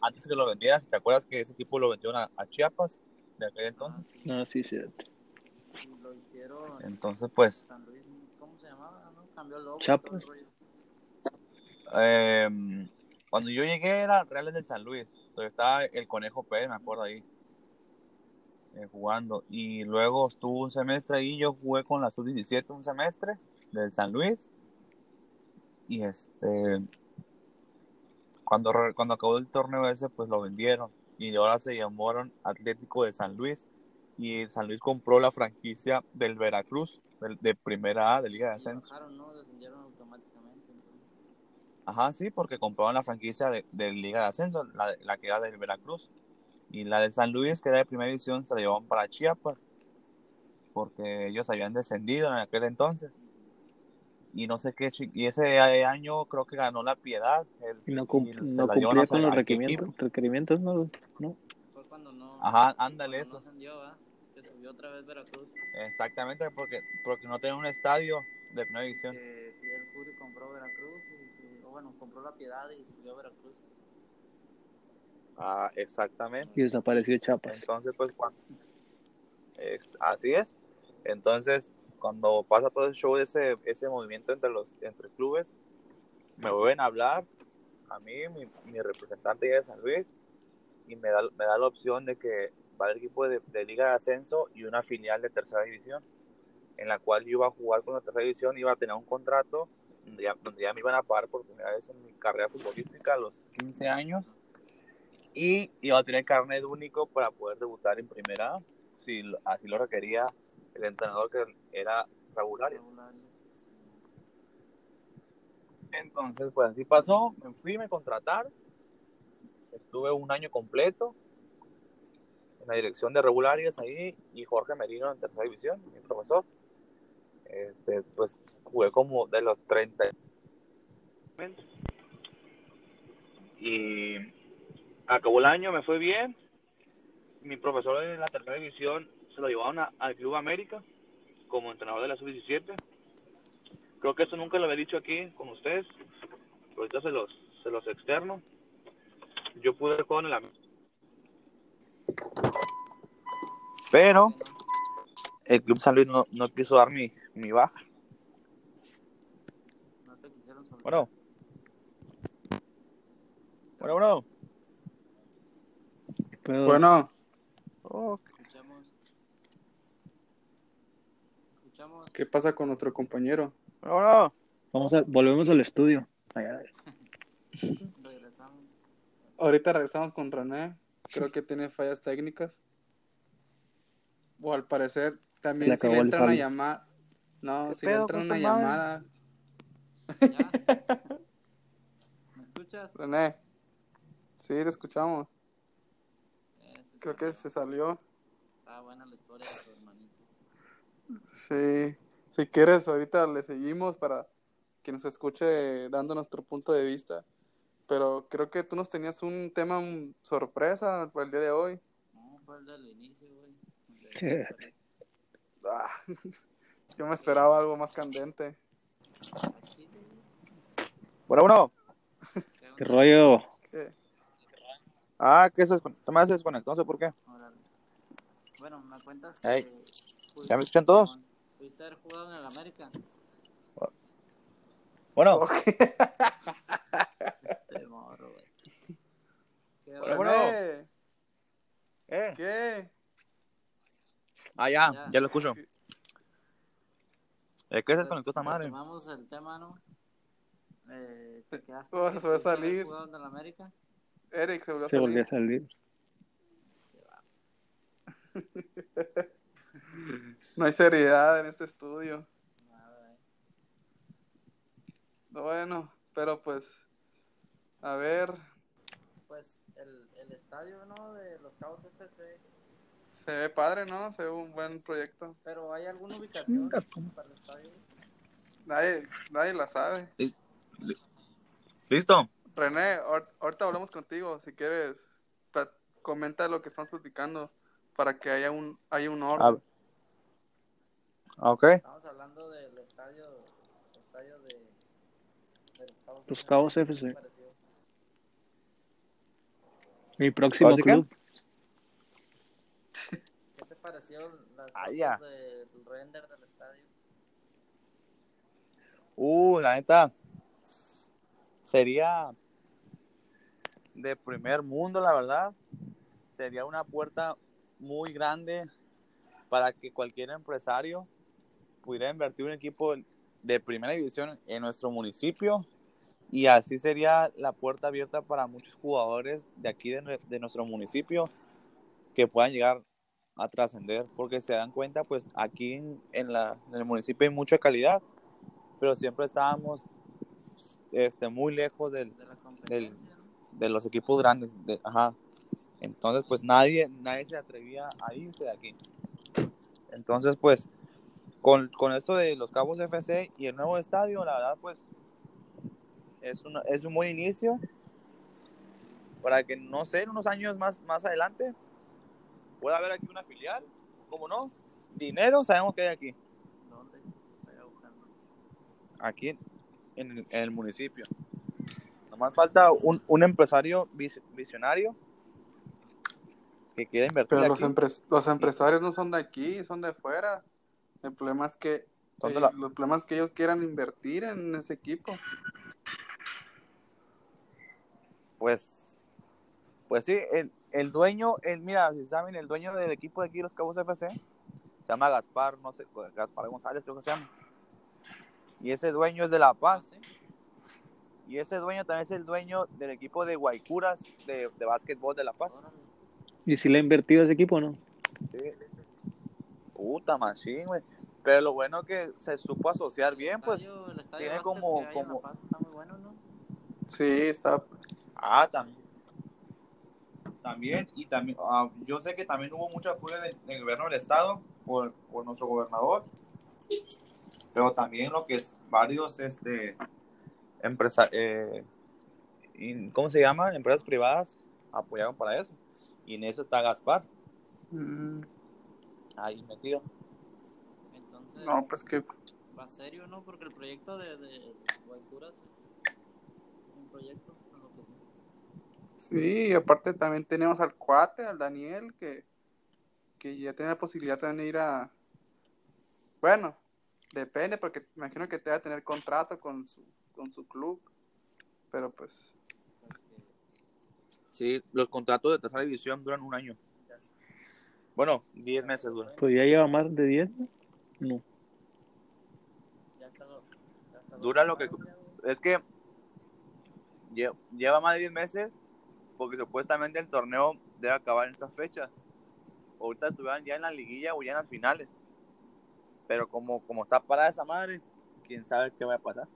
antes que lo vendieran. ¿Te acuerdas que ese equipo lo vendieron a, a Chiapas de aquel Ah, entonces? sí. No, sí, cierto. Y lo hicieron Entonces, pues, San Luis, ¿cómo se llamaba? ¿No? Cambió el logo. rollo. eh, cuando yo llegué era Reales del San Luis. Entonces estaba el Conejo Pérez, me acuerdo ahí, eh, jugando. Y luego estuvo un semestre ahí, yo jugué con la Sub-17 un semestre del San Luis. Y este, cuando, cuando acabó el torneo ese, pues lo vendieron. Y ahora se llamaron Atlético de San Luis. Y San Luis compró la franquicia del Veracruz, del- de Primera A, de Liga de Ascenso. bajaron, ¿no? Descendieron automáticamente. Ajá, sí, porque compraban la franquicia de, de Liga de Ascenso, la, la que era del Veracruz. Y la de San Luis, que era de primera división, se la llevaban para Chiapas, porque ellos habían descendido en aquel entonces. Y no sé qué, chi- y ese año creo que ganó la Piedad. el- no, cum- no cumplía con los requerimientos, requerimientos, ¿no? ¿no? Fue cuando no. Ajá, ándale eso. No ascendió, ¿verdad? Que subió otra vez Veracruz. Exactamente, porque, porque no tenía un estadio de primera división. Que Fidel Curi compró Veracruz. Y, y- o bueno, compró la Piedad y subió a Veracruz. Ah, exactamente. Y desapareció Chapas. Entonces, pues, cuando... es, así es. Entonces, cuando pasa todo el show, ese, ese movimiento entre los entre clubes, me vuelven a hablar a mí, mi, mi representante de San Luis, y me da, me da la opción de que va el equipo de, de Liga de Ascenso y una filial de Tercera División, en la cual yo iba a jugar con la Tercera División, iba a tener un contrato donde ya, donde ya me iban a pagar por primera vez en mi carrera futbolística a los 15 años y iba a tener carnet único para poder debutar en primera si así lo requería el entrenador que era Raúl Arias. Entonces, pues así pasó, me fui, me contrataron, estuve un año completo en la dirección de Raúl Arias ahí y Jorge Merino en tercera división, mi profesor. Este, pues jugué como de los 30 y acabó el año, me fue bien. Mi profesor de la tercera división se lo llevaron a- al Club América como entrenador de la sub-17. Creo que eso nunca lo había dicho aquí con ustedes. pero Ahorita se los, se los externo. Yo pude jugar en el América. Pero el Club San Luis no, no quiso dar mi, mi baja. No te quisieron soltar. Bueno. Bueno, bueno. Pero Bueno, Oh, Escuchamos. Escuchamos. ¿qué pasa con nuestro compañero? bueno. vamos a, volvemos al estudio. Ay, ay. Regresamos. Ahorita regresamos con René. Creo que tiene fallas técnicas. O al parecer Le también si le entra una llamada. No, ¿Qué si le entra una llamada. ¿Ya? ¿Me escuchas? René. Sí, te escuchamos. Eh, Creo salió. que se salió. Está buena la historia de tu hermanito. Sí. Si quieres, ahorita le seguimos para que nos escuche dando nuestro punto de vista. Pero creo que tú nos tenías un tema mm, sorpresa para el día de hoy. No, fue el del inicio, güey. De- Ah, yo me esperaba algo más candente. Bueno, bueno. ¿Qué rollo? ¿Qué? Ah, que se descon- se me se desconectó, no sé por qué. Bueno, me cuentas que... pudi- ¿ya me escuchan todos? ¿Pudiste haber jugado en el América? Bueno, Ok. Este morro. ¿Qué Bueno. René, eh. ¿Qué? Ah, ya, Ya. ya lo escucho. ¿De qué se desconectó esta madre? El tema, ¿no? Eh, te quedaste. Vas a salir. jugado en el América? Eric se volvió a Se salir. volvió a salir. Este va, No hay seriedad en este estudio. nada, eh. Bueno, pero pues, a ver, Pues el, el estadio, ¿no? De los Cabos FC. se ve padre, ¿no? Se ve un buen proyecto. Pero ¿hay alguna ubicación para el estadio? Nadie, nadie la sabe. ¿Listo? René, ahor- ahorita hablamos contigo. Si quieres, comenta lo que estamos platicando para que haya un, haya un orden. Ok. Estamos hablando del estadio, estadio de, Los Cabos ¿qué FC. Mi próximo club. ¿Qué te pareció las Ah, fotos ya. del render del estadio? Uh, la neta. Sería de primer mundo, la verdad. Sería una puerta muy grande para que cualquier empresario pudiera invertir un equipo de primera división en nuestro municipio. Y así sería la puerta abierta para muchos jugadores de aquí de, de nuestro municipio que puedan llegar a trascender. Porque se dan cuenta, pues aquí en, en la, en el municipio hay mucha calidad pero siempre estábamos este, muy lejos del, De ¿no? de los equipos grandes. de- ajá. Entonces, pues nadie, nadie se atrevía a irse de aquí. Entonces, pues, con, con esto de los Cabos FC y el nuevo estadio, la verdad, pues, es, una- es un buen inicio para que, no sé, en unos años más, más adelante pueda haber aquí una filial, ¿cómo no? Dinero sabemos que hay aquí, ¿Dónde? Buscando. aquí en el, en el municipio. Nomás falta un, un empresario vis- visionario que quiera invertir Pero los, aquí. empres- los empresarios no son de aquí, son de fuera. El problema es que eh, la- los problemas que ellos quieran invertir en ese equipo. Pues, pues sí, el, el dueño, el, mira, si saben, el dueño del equipo de aquí, los Cabos FC, se llama Gaspar, no sé, Gaspar González creo que se llama. Y ese dueño es de La Paz. Y ese dueño también es el dueño del equipo de Guaycuras de, de básquetbol de La Paz. Órale. ¿Y si le ha invertido ese equipo no? Sí. Puta machín, güey. Pero lo bueno que se supo asociar bien, pues. Estadio- el estadio tiene como- como- Paz está muy bueno, ¿no? Sí, está. Ah, también. También, y también, ah, yo sé que también hubo mucho apoyo del, del gobierno del estado por, por nuestro gobernador, pero también lo que es varios, este, empresa, eh, in- ¿cómo se llama? Empresas privadas apoyaron para eso, y en eso está Gaspar, mm, ahí metido. Entonces, No, pues que. va serio, ¿no? Porque el proyecto de, de Guaycuras es un proyecto. a lo que- Sí, y aparte también tenemos al cuate, al Daniel, que, que ya tiene la posibilidad también de ir a. Bueno, depende, porque imagino que te va a tener contrato con su, con su club. Pero pues. Sí, los contratos de tercera división duran un año. Bueno, 10 meses duran. Pues ya lleva más de 10, ¿no? Dura lo que-. Es que lle- lleva más de 10 meses porque supuestamente el torneo debe acabar en estas fechas. Ahorita estuvieran ya en la liguilla o ya en las finales. Pero como, como está parada esa madre, quién sabe qué va a pasar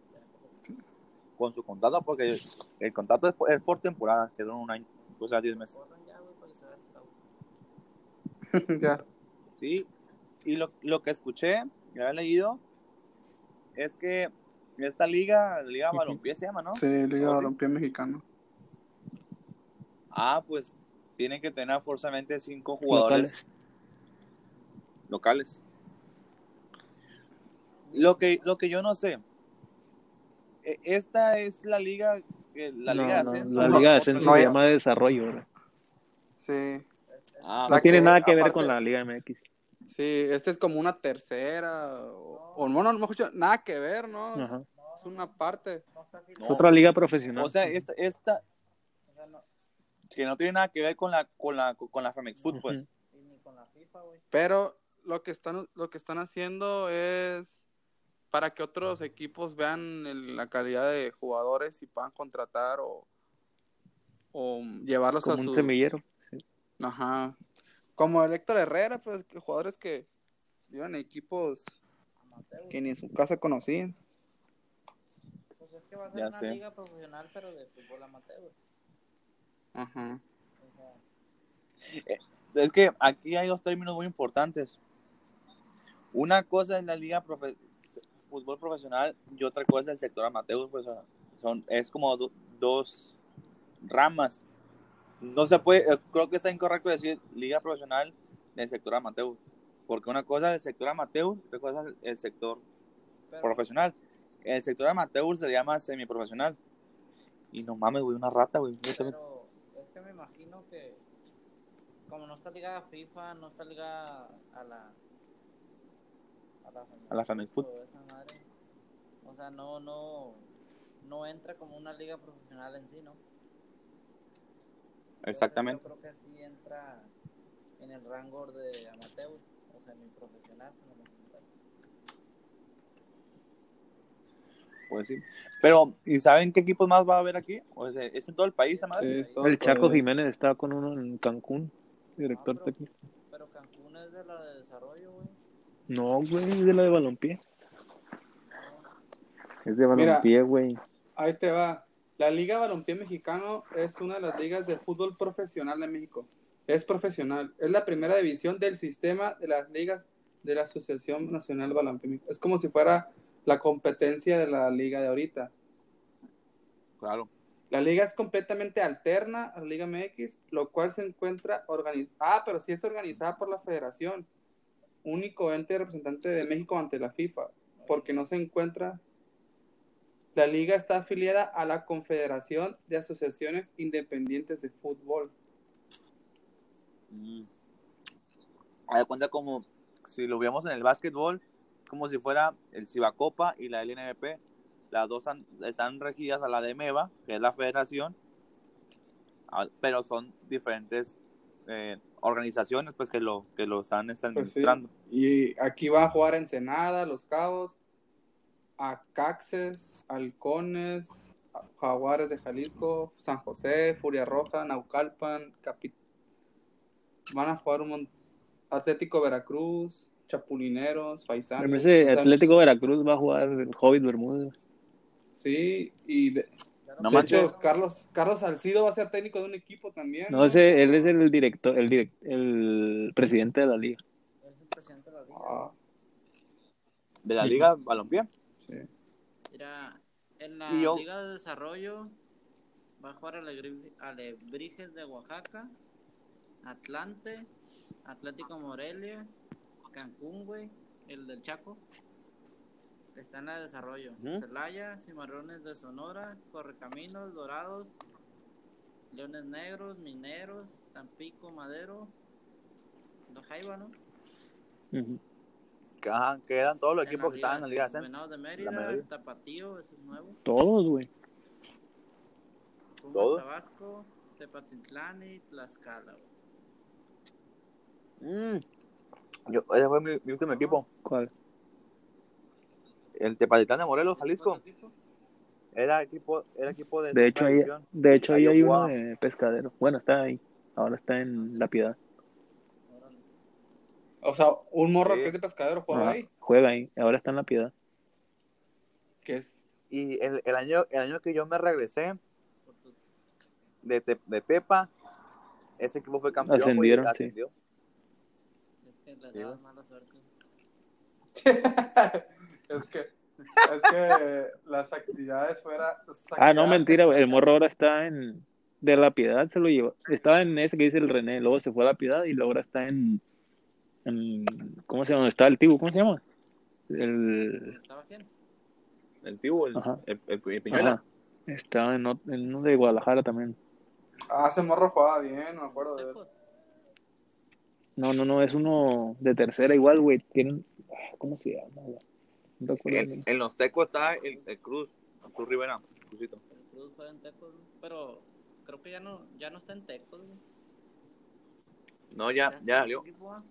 con su contrato, porque el contrato es por, es por temporada, que dura un año, o sea, 10 meses. Ya, ya. Sí, y lo, lo que escuché, que había leído, es que esta liga, la Liga. Balompié se llama, ¿no? Sí, Liga. Balompié Mexicano. Ah, pues tienen que tener forzosamente cinco jugadores locales. Lo que, lo que yo no sé, esta es la liga, la No, liga de no, ascenso. la Liga de Ascenso no se llama de desarrollo, ¿verdad? Sí, Ah, No tiene que, nada que ver aparte- con la Liga MX. sí, este es como una tercera. O, o no, no, mejor dicho, nada que ver, ¿no? Ajá. Es una parte. Es otra liga profesional. o sea, esta, esta que no tiene nada que ver con la con la con la Femex Foot, pues. Pero lo que están, lo que están haciendo es para que otros equipos vean el- la calidad de jugadores y puedan contratar o, o llevarlos a como un sus... semillero. sí. Ajá. Como el Héctor Herrera, pues que jugadores que iban en equipos Amateur. que ni en su casa conocían. Pues es que va a ser Ya una sé. liga profesional, pero de fútbol amateur. Ajá. Sea, Es que aquí hay dos términos muy importantes. Una cosa es la liga profe- fútbol profesional y otra cosa es el sector amateur, pues son- es como do- dos ramas. No se puede, eh, creo que está incorrecto decir liga profesional del sector amateur, porque una cosa es el sector amateur, otra cosa es el sector pero, profesional. el sector amateur se le llama semiprofesional. Y no mames, güey, una rata, güey. Pero es que me imagino que como no está ligada a FIFA, no está ligada a la a la, Family Foot. o sea, no no no entra como una liga profesional en sí, ¿no? Exactamente. Yo creo que sí entra en el rango de amateur, o semiprofesional. a lo mejor. Pues sí. Pero, ¿y saben qué equipos más va a haber aquí? O sea, ¿Es en todo el país, madre? Sí, El Chaco Jiménez estaba con uno en Cancún, director Ah, pero- técnico. Pero Cancún es de la. No, güey, es de la de balompié. Es de balompié, güey. Ahí te va. La Liga Balompié Mexicano es una de las ligas de fútbol profesional de México. Es profesional. Es la primera división del sistema de las ligas de la Asociación Nacional Balompié Mexicano. Es como si fuera la competencia de la liga de ahorita. Claro. La liga es completamente alterna a la Liga MX, lo cual se encuentra organizada. Ah, pero sí es organizada por la Federación, único ente representante de México ante la FIFA, porque no se encuentra. La liga está afiliada a la Confederación de Asociaciones Independientes de Fútbol. Mm. De cuenta como si lo viéramos en el básquetbol, como si fuera el Cibacopa y la LNBP. Las dos han- están regidas a la de MEVA, que es la federación, ah, pero son diferentes eh, organizaciones pues que lo, que lo están Pues sí. administrando. Y aquí va a jugar Ensenada, Los Cabos, Acaxes, Halcones, Jaguares de Jalisco, San José, Furia Roja, Naucalpan, Capi- van a jugar un mon- Atlético Veracruz, Chapulineros, Paisanos. Atlético Veracruz va a jugar el Hobbit Bermúdez. Sí, y de, No de manches. hecho Carlos, Carlos Salcido va a ser técnico de un equipo también. No, ese, él es el director, el direct, el presidente de la liga. Es el presidente de la liga. Ah, De la Liga Balompié. sí. Mira, en la yo- Liga de Desarrollo va a jugar Alebrijes de Oaxaca, Atlante, Atlético Morelia, Cancún, güey, el del Chaco. Está en la de Desarrollo. Celaya, Cimarrones de Sonora, Correcaminos, Dorados, Leones Negros, Mineros, Tampico, Madero, La Jaiba, ¿no? Ujú. Que, ajá, que eran todos los En equipos que estaban en la Liga de Ascenso. De Mérida, mayoría. Tapatío, ese es nuevo. Todos, güey. Pumas ¿Todo? Tabasco, Tepatitlán y Tlaxcala. güey. Mm. Yo, ese fue mi, mi último equipo. ¿Cuál? El Tepatitlán de Morelos, ¿Ese fue Jalisco. Era equipo, era equipo de, De hecho, ahí, de hecho, ahí hay uno de pescadero. Bueno, está ahí. Ahora está en sí. La Piedad. O sea, un morro Sí. que es de pescadero juega Ajá, ahí. Juega ahí. Ahora está en La Piedad. Que es Y el, el año, el año que yo me regresé de, Te- de Tepa, ese equipo fue campeón. Ascendieron, sí. ascendió. Es que Sí, dabas güey. mala suerte. es que es que las actividades fuera Ah, no, mentira. El morro ahora está en. De La Piedad se lo llevó. Estaba en ese que dice el René. Luego se fue a La Piedad y luego ahora está en. en ¿Cómo se llama? ¿Dónde está el Tibu? ¿Cómo se llama? El. ¿Estaba quién? El tío, el, Ajá. el, el- el Piñuela. Está en, en uno de Guadalajara también. Ah, ese morro jugaba bien, me acuerdo de él. No, no, no, es uno de tercera igual, güey. Tienen. ¿Cómo se llama? güey? En, los tecos está el, el Cruz, Cruz Rivera, Cruzito. El Cruz juega en Tecos, pero creo que ya no, ya no está en Tecos. No, ya, ya salió. ¿ah?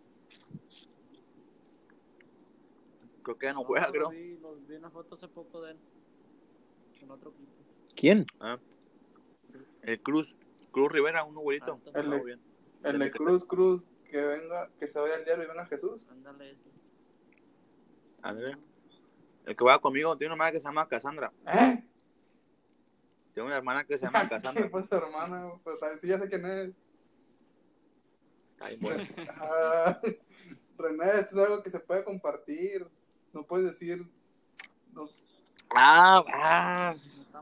Creo que ya no No, juega, creo. Vi, lo vi una foto hace poco de él. En otro equipo. ¿Quién? Ah. El Cruz, Cruz Rivera, un abuelito. Alto. El- bien. El de Cruz Cruz, que venga, que se vaya al diablo y venga Jesús. Ándale ese. Ándale. El que va conmigo tiene una hermana que se llama Cassandra. ¿Eh? Tiene una hermana que se llama ¿Qué Cassandra. fue su hermana? Pues también sí, ya sé quién es. Ay, bueno. René, esto es algo que se puede compartir. No puedes decir. no, Ah, ah.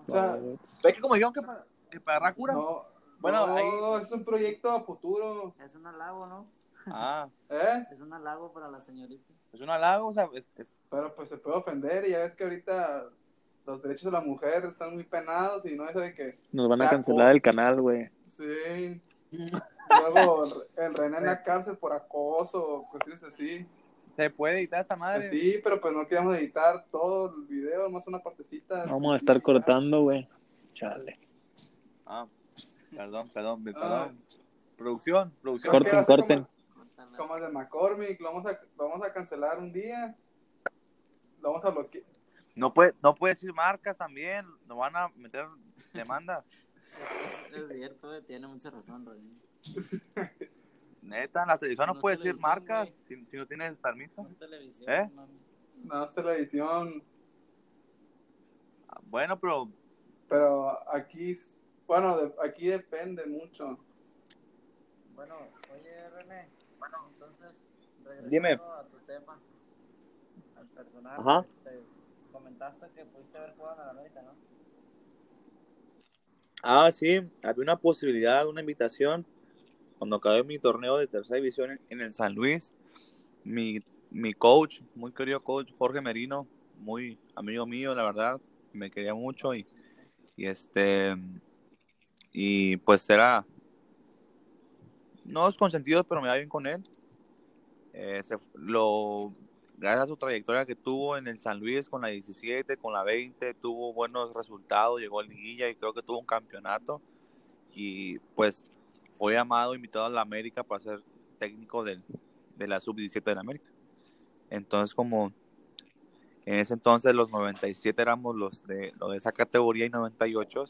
O sea, ¿Ves que como dijeron que para, que para cura? no, Bueno, no, ahí- es un proyecto a futuro. Es un halago, ¿no? Ah, ¿Eh? Es un halago para la señorita. es un halago, o sea, es, es- Pero pues se puede ofender y ya ves que ahorita los derechos de la mujer están muy penados y no eso de que Nos van a cancelar el canal, güey. sí. Luego el René en la cárcel por acoso, cuestiones así. ¿Se puede editar esta madre? Sí, pero pues no queríamos editar todo el video, más una partecita. Vamos a estar cortando, güey. Chale. Ah, perdón, perdón, Ah. perdón. Producción, producción. Que Corten, corten. Como, como el de McCormick, lo vamos, a, lo vamos a cancelar un día. Lo vamos a bloquear. No puede, no puede decir marcas también, nos van a meter demanda. Es, es cierto, güey, tiene mucha razón, Rodrigo. Neta, la televisión no, puede decir marcas si, si no tienes permiso. No es televisión, ¿Eh? mami. No, es televisión. Ah, Bueno, pero Pero aquí, bueno, de- aquí depende mucho. Bueno, oye, René. Bueno, entonces, regresando Dime. a tu tema, al personal, Ajá. este, comentaste que pudiste haber jugado en la América, ¿no? Ah, sí, había una posibilidad, una invitación. Cuando acabé mi torneo de tercera división en, en el San Luis, mi, mi coach, muy querido coach, Jorge Merino, muy amigo mío, la verdad, me quería mucho y, y este, y pues era, no es consentido, pero me da bien con él. Eh, se lo, gracias a su trayectoria que tuvo en el San Luis con la 17, con la 20, tuvo buenos resultados, llegó a liguilla y creo que tuvo un campeonato. Y pues fue llamado, invitado a la América para ser técnico del, de la sub-17 de la América. Entonces, como en ese entonces los 97 éramos los de, los de esa categoría y 98,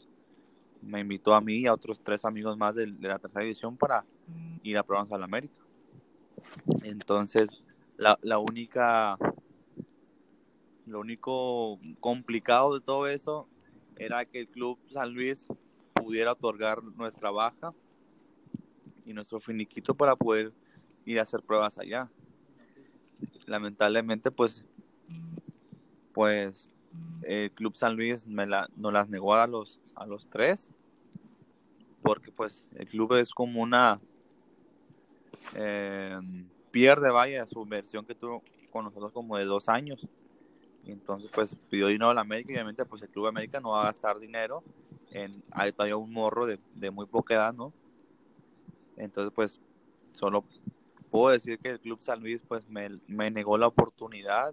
me invitó a mí y a otros tres amigos más de, la tercera división para ir a probarnos a la América. Entonces, la, la única, lo único complicado de todo eso era que el club San Luis pudiera otorgar nuestra baja y nuestro finiquito para poder ir a hacer pruebas allá. Lamentablemente, pues, pues el club San Luis me la, nos las negó a los a los tres porque pues el club es como una eh, pierde vaya su inversión que tuvo con nosotros como de dos años. Entonces pues pidió dinero a la América y obviamente pues el Club América no va a gastar dinero en ahí todavía un morro de, de muy poca edad no entonces pues solo puedo decir que el Club San Luis pues me, me negó la oportunidad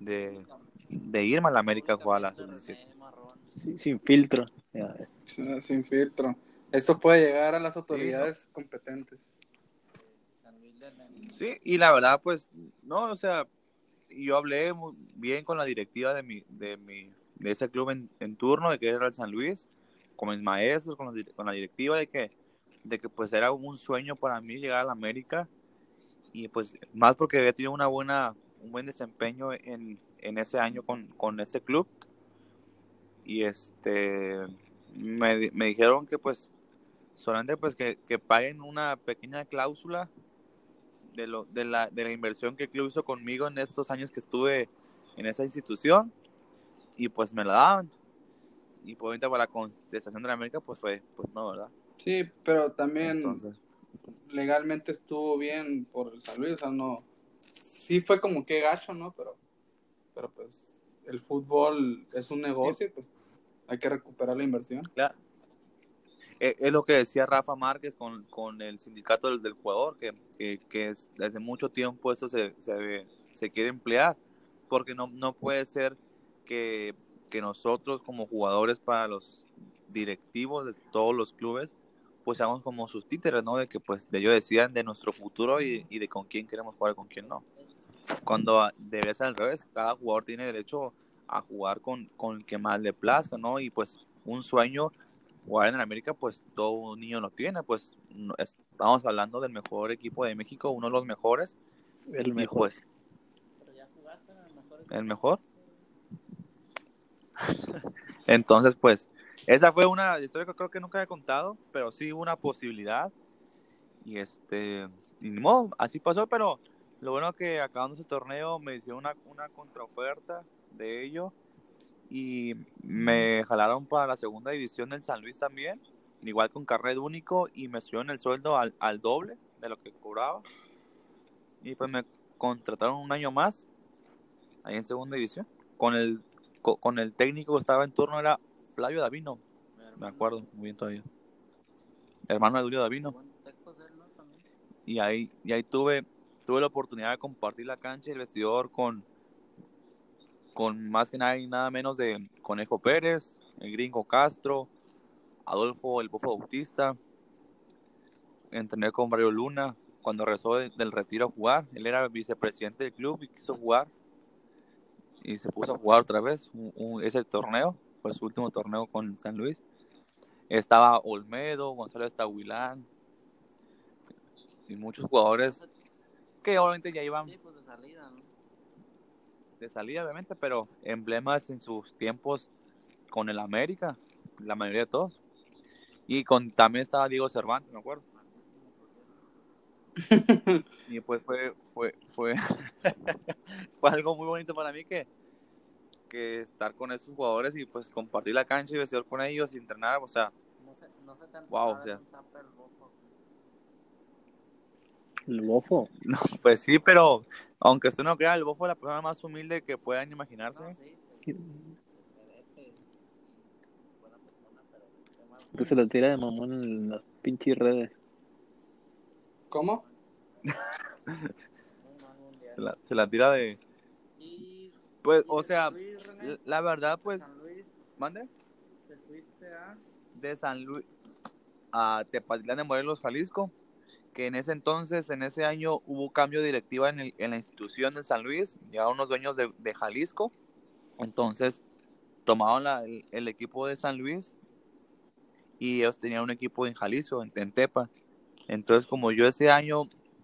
de, de irme a la América a jugar a la Únicamente sub-17 René Marrón. Sí, sin filtro. Sí, Sin filtro. Esto puede llegar a las autoridades competentes. San Luis de León. Sí, y la verdad, pues, no, o sea, yo hablé muy bien con la directiva de mi, de mi, de ese club en, en turno, de que era el San Luis, con mis maestros, con, los con la directiva, de que, de que pues era un sueño para mí llegar a la América, y pues más porque había tenido una buena, un buen desempeño en, en ese año con, con ese club, y este, me, me dijeron que pues, solamente pues que, que paguen una pequeña cláusula de, lo, de, la, de la inversión que el club hizo conmigo en estos años que estuve en esa institución y pues me la daban y por ahorita para la contestación de la América pues fue pues no verdad Sí, pero también entonces legalmente estuvo bien por el San Luis, o sea, no. Sí fue como que gacho, ¿no? Pero, pero pues el fútbol es un negocio, pues hay que recuperar la inversión. claro es, es lo que decía Rafa Márquez con, con el sindicato del, jugador que, que, que es- desde mucho tiempo eso se, se, se quiere emplear porque no, no puede ser que, que nosotros como jugadores para los directivos de todos los clubes pues seamos como sus títeres, ¿no? De que pues de ellos decidan de nuestro futuro y, y de con quién queremos jugar y con quién no. Cuando debería ser al revés, cada jugador tiene derecho a jugar con, con el que más le plazca, ¿no? Y pues un sueño jugar en el América, pues todo niño lo tiene, pues no- estamos hablando del mejor equipo de México, uno de los mejores, el y mejor. pues el mejor. Entonces, pues, esa fue una historia que creo que nunca he contado, pero sí hubo una posibilidad. Y este, y ni modo, así pasó, pero lo bueno que acabando ese torneo me hicieron una, una contraoferta de ello y me jalaron para la segunda división del San Luis también, igual con carnet único y me subieron el sueldo al, al doble de lo que cobraba. Y pues me contrataron un año más ahí en segunda división con el co- con el técnico que estaba en turno era Flavio Davino, me acuerdo muy bien todavía. Hermano de Julio Davino. Y ahí, y ahí tuve, tuve la oportunidad de compartir la cancha y el vestidor con, con más que nada y nada menos de Conejo Pérez, el Gringo Castro, Adolfo el Bofo Bautista. Entrené con Mario Luna cuando regresó de- del retiro a jugar. Él era vicepresidente del club y quiso jugar. Y se puso a jugar otra vez ese torneo. Fue su último torneo con San Luis. Estaba Olmedo, Gonzalo Estahuilán y muchos jugadores que obviamente ya iban Sí, pues de salida, ¿no? de salida, obviamente, pero emblemas en sus tiempos con el América, la mayoría de todos. Y con también estaba Diego Cervantes, me acuerdo. Y pues fue, fue, fue, fue algo muy bonito para mí que, que estar con esos jugadores y pues compartir la cancha y vestidor con ellos y entrenar, o sea, No sé, no sé tanto. Wow, o sea. de un zapper, bofo. El bofo. no, pues sí, pero aunque usted no crea, el Bofo es la persona más humilde que puedan imaginarse. No, sí, sí. Se ve que sí, buena persona, pero qué mal. Que se lo tira de mamón en las pinches redes. ¿Cómo? Se la, se la tira de... Y, Pues, o sea, la- verdad, de pues, San Luis, mande. te fuiste a. de San Luis a Tepatitlán de Morelos, Jalisco, que en ese entonces, en ese año, hubo cambio de directiva en, el- en la institución de San Luis, ya unos dueños de, de Jalisco, entonces tomaron la- el, el equipo de San Luis y ellos tenían un equipo en Jalisco, en, en Tepa. Entonces, como yo ese año,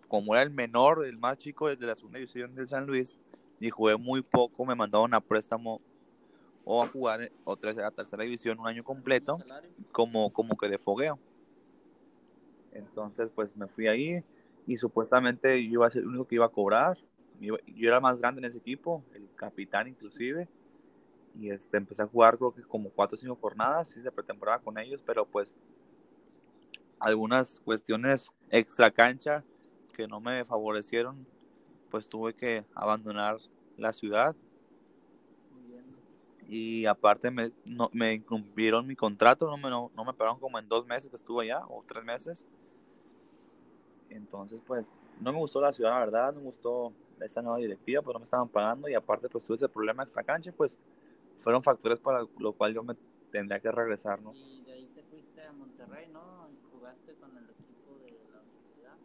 como era el menor, el más chico desde la segunda división de San Luis, y jugué muy poco, me mandaron a préstamo o a jugar otra a tercera división un año completo como, como que de fogueo. Entonces, pues me fui ahí y supuestamente yo iba a ser el único que iba a cobrar. Yo era más grande en ese equipo, el capitán inclusive. Y este, empecé a jugar creo que como cuatro o cinco jornadas, de pretemporada con ellos, pero pues algunas cuestiones extra cancha que no me favorecieron, pues tuve que abandonar la ciudad. Y aparte me, no, me incumplieron mi contrato, no me, no, no me pagaron como en dos meses que estuve allá, o tres meses. Entonces, pues, no me gustó la ciudad, la verdad, no me gustó esta nueva directiva, pues no me estaban pagando y aparte, pues tuve ese problema extra cancha, pues fueron factores para lo cual yo me tendría que regresar, ¿no? Y de ahí te fuiste a Monterrey, ¿no? Y jugaste con el equipo de la universidad.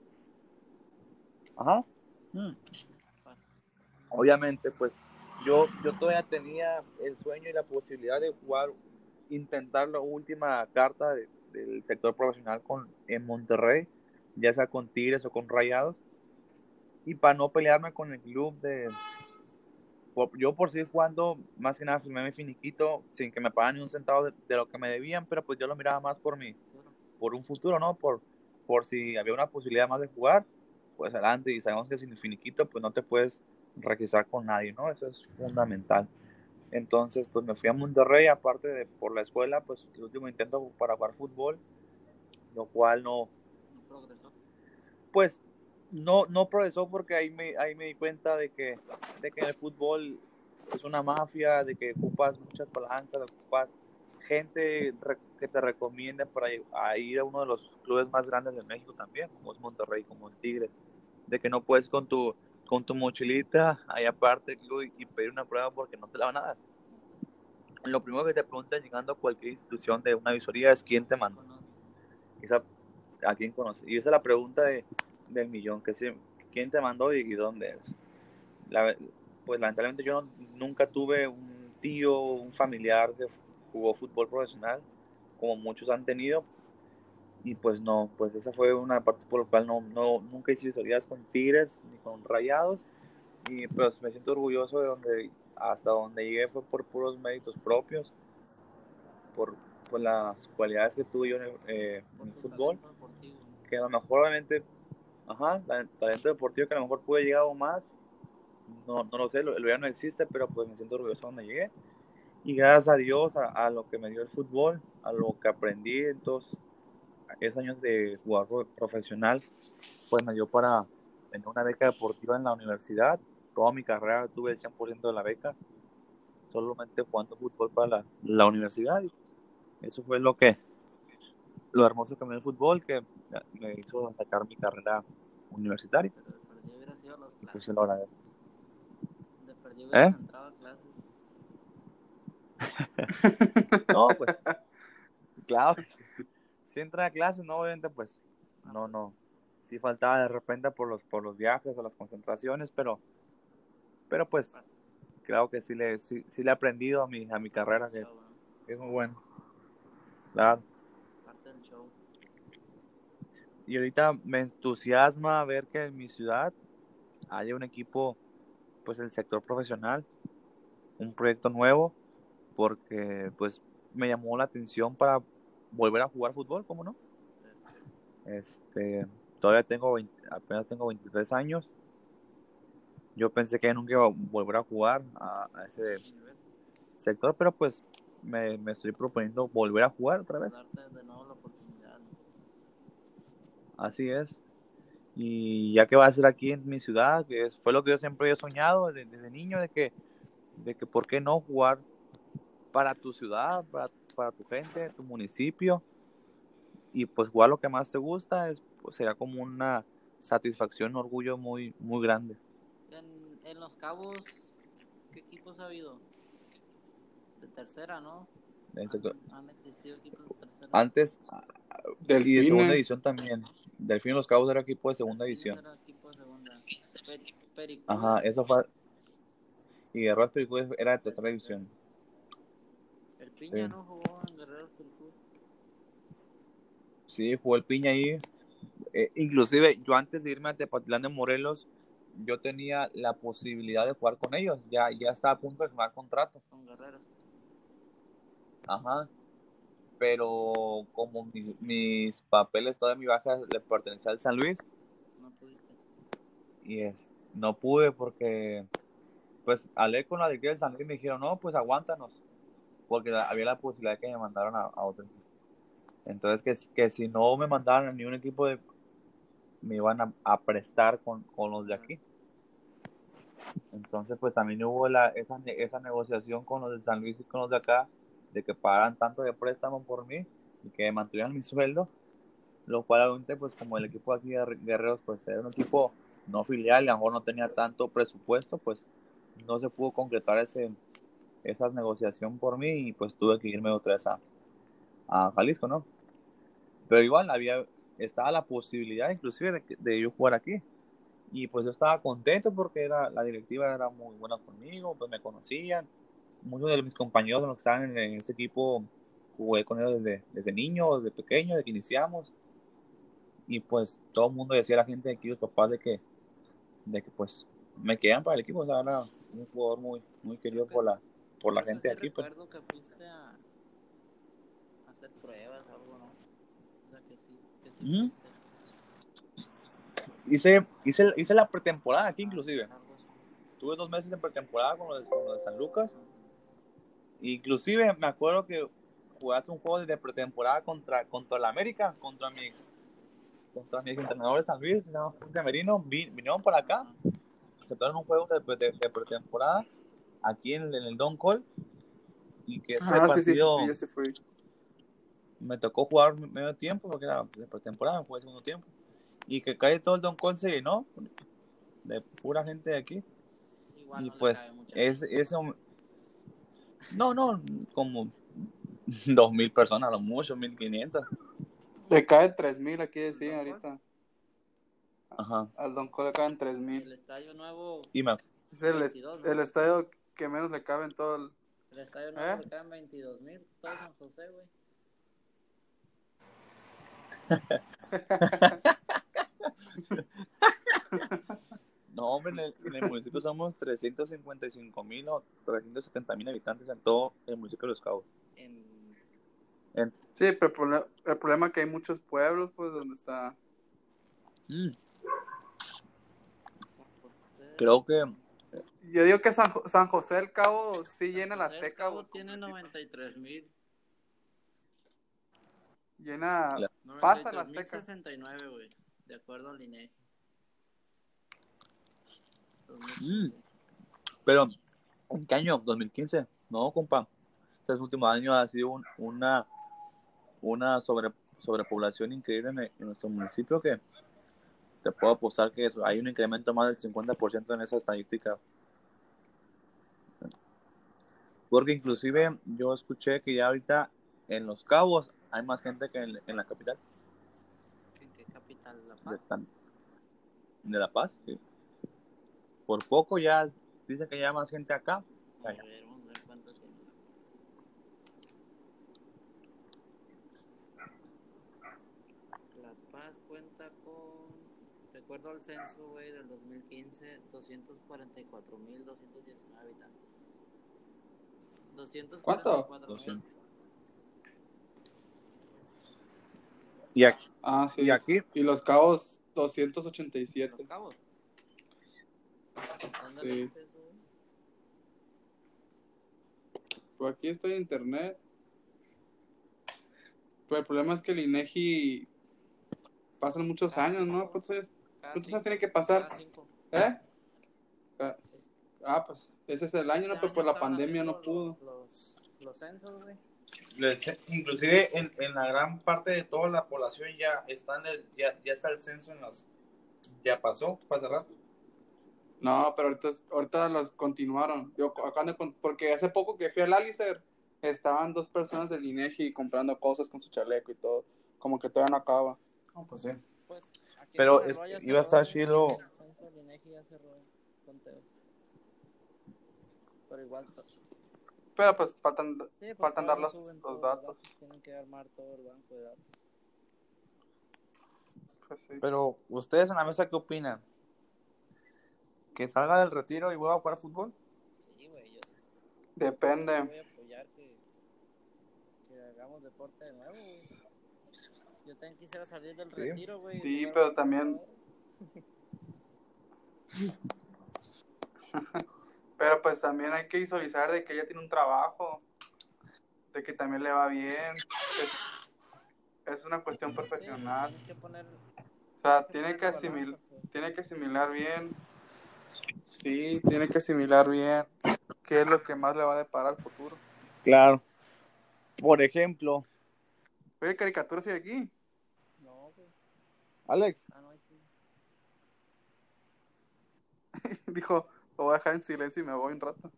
Ajá. Mm. Obviamente, pues yo, yo todavía tenía el sueño y la posibilidad de jugar, intentar la última carta de- del sector profesional con, en Monterrey, ya sea con Tigres o con Rayados, y para no pelearme con el club de... yo por seguir jugando, más que nada firmé mi finiquito sin que me pagaran ni un centavo de, de lo que me debían, pero pues yo lo miraba más por mi, por un futuro, ¿no? Por, por si había una posibilidad más de jugar, pues adelante. Y sabemos que sin finiquito, pues no te puedes registrar con nadie, ¿no? Eso es fundamental. Entonces, pues me fui a Monterrey, aparte de por la escuela, pues el último intento para jugar fútbol, lo cual no, No progresó. pues no, no progresó porque ahí me, ahí me di cuenta de que, de que el fútbol es una mafia, de que ocupas muchas palancas, ocupas gente que te recomiende para ir a ir a uno de los clubes más grandes de México también, como es Monterrey, como es Tigres, de que no puedes con tu, con tu mochilita ahí aparte y, pedir una prueba porque no te la van a dar. Lo primero que te preguntan llegando a cualquier institución de una visoría es quién te mandó esa, a quién conoce. Y esa es la pregunta de, del millón, que si, quién te mandó y, dónde. La- pues lamentablemente yo nunca tuve un tío, un familiar que jugó fútbol profesional, como muchos han tenido. Y pues no, pues esa fue una parte por la cual no, no, nunca hice visorías con Tigres ni con Rayados. Y pues me siento orgulloso de donde, hasta donde llegué fue por puros méritos propios, por, por las cualidades que tuve yo en el, eh, el fútbol que a lo mejor obviamente, ajá, talento deportivo que a lo mejor pude llegar más, no, no lo sé, lo ya no existe, pero pues me siento orgulloso de donde llegué. Y gracias a Dios, a, a lo que me dio el fútbol, a lo que aprendí en todos esos años de jugador pro- profesional, pues me dio para tener una beca deportiva en la universidad. Toda mi carrera tuve el 100% de la beca. solamente jugando fútbol para la, la universidad. Y eso fue lo que, lo hermoso que me dio el fútbol, que me hizo sacar mi carrera universitaria. Pues clases. se lo agradezco. ¿Eh? entrado a clases. No, pues, claro, si entra a clases, no, obviamente, pues, no, no, sí faltaba de repente por los, por los viajes o las concentraciones, pero, pero pues, claro que sí le, sí, sí le he aprendido a mi, a mi carrera, que ¿no? es muy bueno. Claro. Parte del show. Y ahorita me entusiasma ver que en mi ciudad haya un equipo, pues el sector profesional, un proyecto nuevo, porque pues me llamó la atención para volver a jugar fútbol, ¿cómo no? Este, todavía tengo 20 apenas tengo 23 años. Yo pensé que nunca iba a volver a jugar a, a ese sector, pero pues me, me estoy proponiendo volver a jugar otra vez. Darte de nuevo la oportunidad. ¿no? Así es. Y ya que va a ser aquí en mi ciudad, que fue lo que yo siempre he soñado desde, desde niño, de que, de que por qué no jugar para tu ciudad, para, para tu gente, tu municipio, y pues jugar lo que más te gusta, es, pues, será como una satisfacción, un orgullo muy, muy grande. En, en Los Cabos, ¿qué equipos ha habido? De tercera, ¿no? Han, han existido equipos de tercera. Antes, y de segunda Delfines. división también. Delfín Los Cabos era equipo de segunda Delfines división. era equipo de segunda. Pericú, Ajá, eso fue. Y Guerreros Pericú era de tercera división. Piña no jugó en Guerreros Pericú. Sí, jugó el piña ahí. Eh, inclusive yo antes de irme a Tepatitlán de Morelos, yo tenía la posibilidad de jugar con ellos. Ya, ya estaba a punto de firmar contrato. Con Guerreros. Ajá. Pero como mi- mis papeles, toda mi baja le pertenecía al San Luis, No pudiste. y es, no pude porque pues hablé con la directiva del San Luis y me dijeron, no, pues aguántanos, porque había la posibilidad que me mandaran a, a otro equipo. Entonces que, que si no me mandaran a ningún equipo de me iban a, a prestar con, con los de aquí. Entonces pues también hubo la, esa, esa negociación con los de San Luis y con los de acá, de que pagaran tanto de préstamo por mí y que mantuvieran mi sueldo, lo cual obviamente pues como el equipo aquí de Guerreros pues era un equipo no filial a lo mejor no tenía tanto presupuesto, pues no se pudo concretar ese, esa negociación por mí y pues tuve que irme otra vez a, a Jalisco, ¿no? Pero igual había, estaba la posibilidad inclusive de, de yo jugar aquí. Y pues yo estaba contento porque era, la directiva era muy buena conmigo, pues me conocían. Muchos de mis compañeros que estaban en, en ese equipo jugué con ellos desde, desde niño, desde pequeño, desde que iniciamos. Y pues todo el mundo decía a la gente de aquí, los papás, de que, de que pues me quedan para el equipo. O sea, era un jugador muy, muy querido por la, por la gente de aquí. pues. recuerdo que fuiste a, hacer pruebas o algo, ¿no? O sea, que sí, que sí fuiste. Hice, hice, hice la pretemporada aquí inclusive. Tuve dos meses en pretemporada con los, de- con los de San Lucas. Inclusive me acuerdo que jugaste un juego de pretemporada contra, contra la América, contra mis, contra mis entrenadores de San Luis, Jorge Merino, vi- vinieron para acá, aceptaron un juego de, de- de pretemporada aquí en, en el Don Call y que ese Ah, sí, sí, partido sí, se fue. me tocó jugar medio tiempo porque era de pretemporada, fue el segundo tiempo y que cae todo el Don Call se llenó de pura gente de aquí Igual y no pues es, eso no no como dos mil personas a lo mucho mil quinientas Le caen 3000 aquí decían ahorita. ajá Al Don Cole le caen 3000. El estadio nuevo, y me Es el, est- 22, ¿no? el estadio que menos le cabe en todo el. el estadio nuevo ¿Eh? le caen 22 mil, todo San José, güey. no hombre en el, en el municipio somos 355 mil o 370 mil habitantes en todo el municipio de Los Cabos En, Sí, pero el problema, el problema es que hay muchos pueblos, pues, donde está. Mm, creo que Yo digo que San, San José del Cabo sí llena José del Azteca. Cabo güey, tiene completito. 93 mil. Llena. La- Pasa la Azteca. 69, güey, de acuerdo al INEGI. Mm. pero ¿en qué año? 2015 No, compa. Este último año ha sido un- una, una sobre, sobrepoblación increíble en, en nuestro municipio que te puedo apostar que eso- hay un incremento más del 50% en esa estadística. Porque inclusive yo escuché que ya ahorita en Los Cabos hay más gente que en, en la capital ¿En qué capital? La de, Paz. San- de La Paz. sí. Por poco ya dicen que ya hay más gente acá ver, vamos a ver cuánto tiene. La Paz cuenta con, recuerdo al censo, güey, del 2015, 244.219 habitantes. 244.000. ¿Cuánto? 200. Y aquí, Ah, sí. y aquí Y los cabos, Los 287. Cabos. ¿Dónde Sí. güey? Pues aquí estoy en internet. Pero el problema es que el INEGI pasan muchos Cada años, ¿no? ¿Cuántos años, cuántos cinco, años tiene que pasar? cada cinco. ¿Eh? Ah, Ah, pues ese es el año, ¿no? Pero por la pandemia no pudo. Los, los censos, güey. inclusive en, en la gran parte de toda la población ya está en el, ya, ya está el censo en las ya pasó para cerrar No, pero ahorita, ahorita los continuaron. Yo acabo de con- porque hace poco que fui al Alicer, estaban dos personas del INEGI comprando cosas con su chaleco y todo. Como que todavía no acaba. pues sí Pues, Pero es- iba a estar chido. Pero igual. Pero pues faltan, Sí, pues faltan dar los, los datos. Tienen que armar todo el banco de datos. Pues sí. pero ustedes en la mesa qué opinan que salga del retiro y vuelva a jugar fútbol Sí, güey, yo sé. Yo Depende. voy a apoyar que, que hagamos deporte de nuevo, güey. Yo también quisiera salir del Sí. retiro, güey. Sí, pero también-. Pero pues también hay que visualizar de que ella tiene un trabajo, de que también le va bien. Es, es una cuestión profesional. tienes que poner- O sea, tiene que, asimil, pues. tiene que asimilar bien. Sí, tiene que asimilar bien qué es lo que más le va a deparar al futuro. claro por ejemplo Oye, caricaturas y aquí. Alex Ah, no, ahí sí. Dijo, lo voy a dejar en silencio y me voy un rato.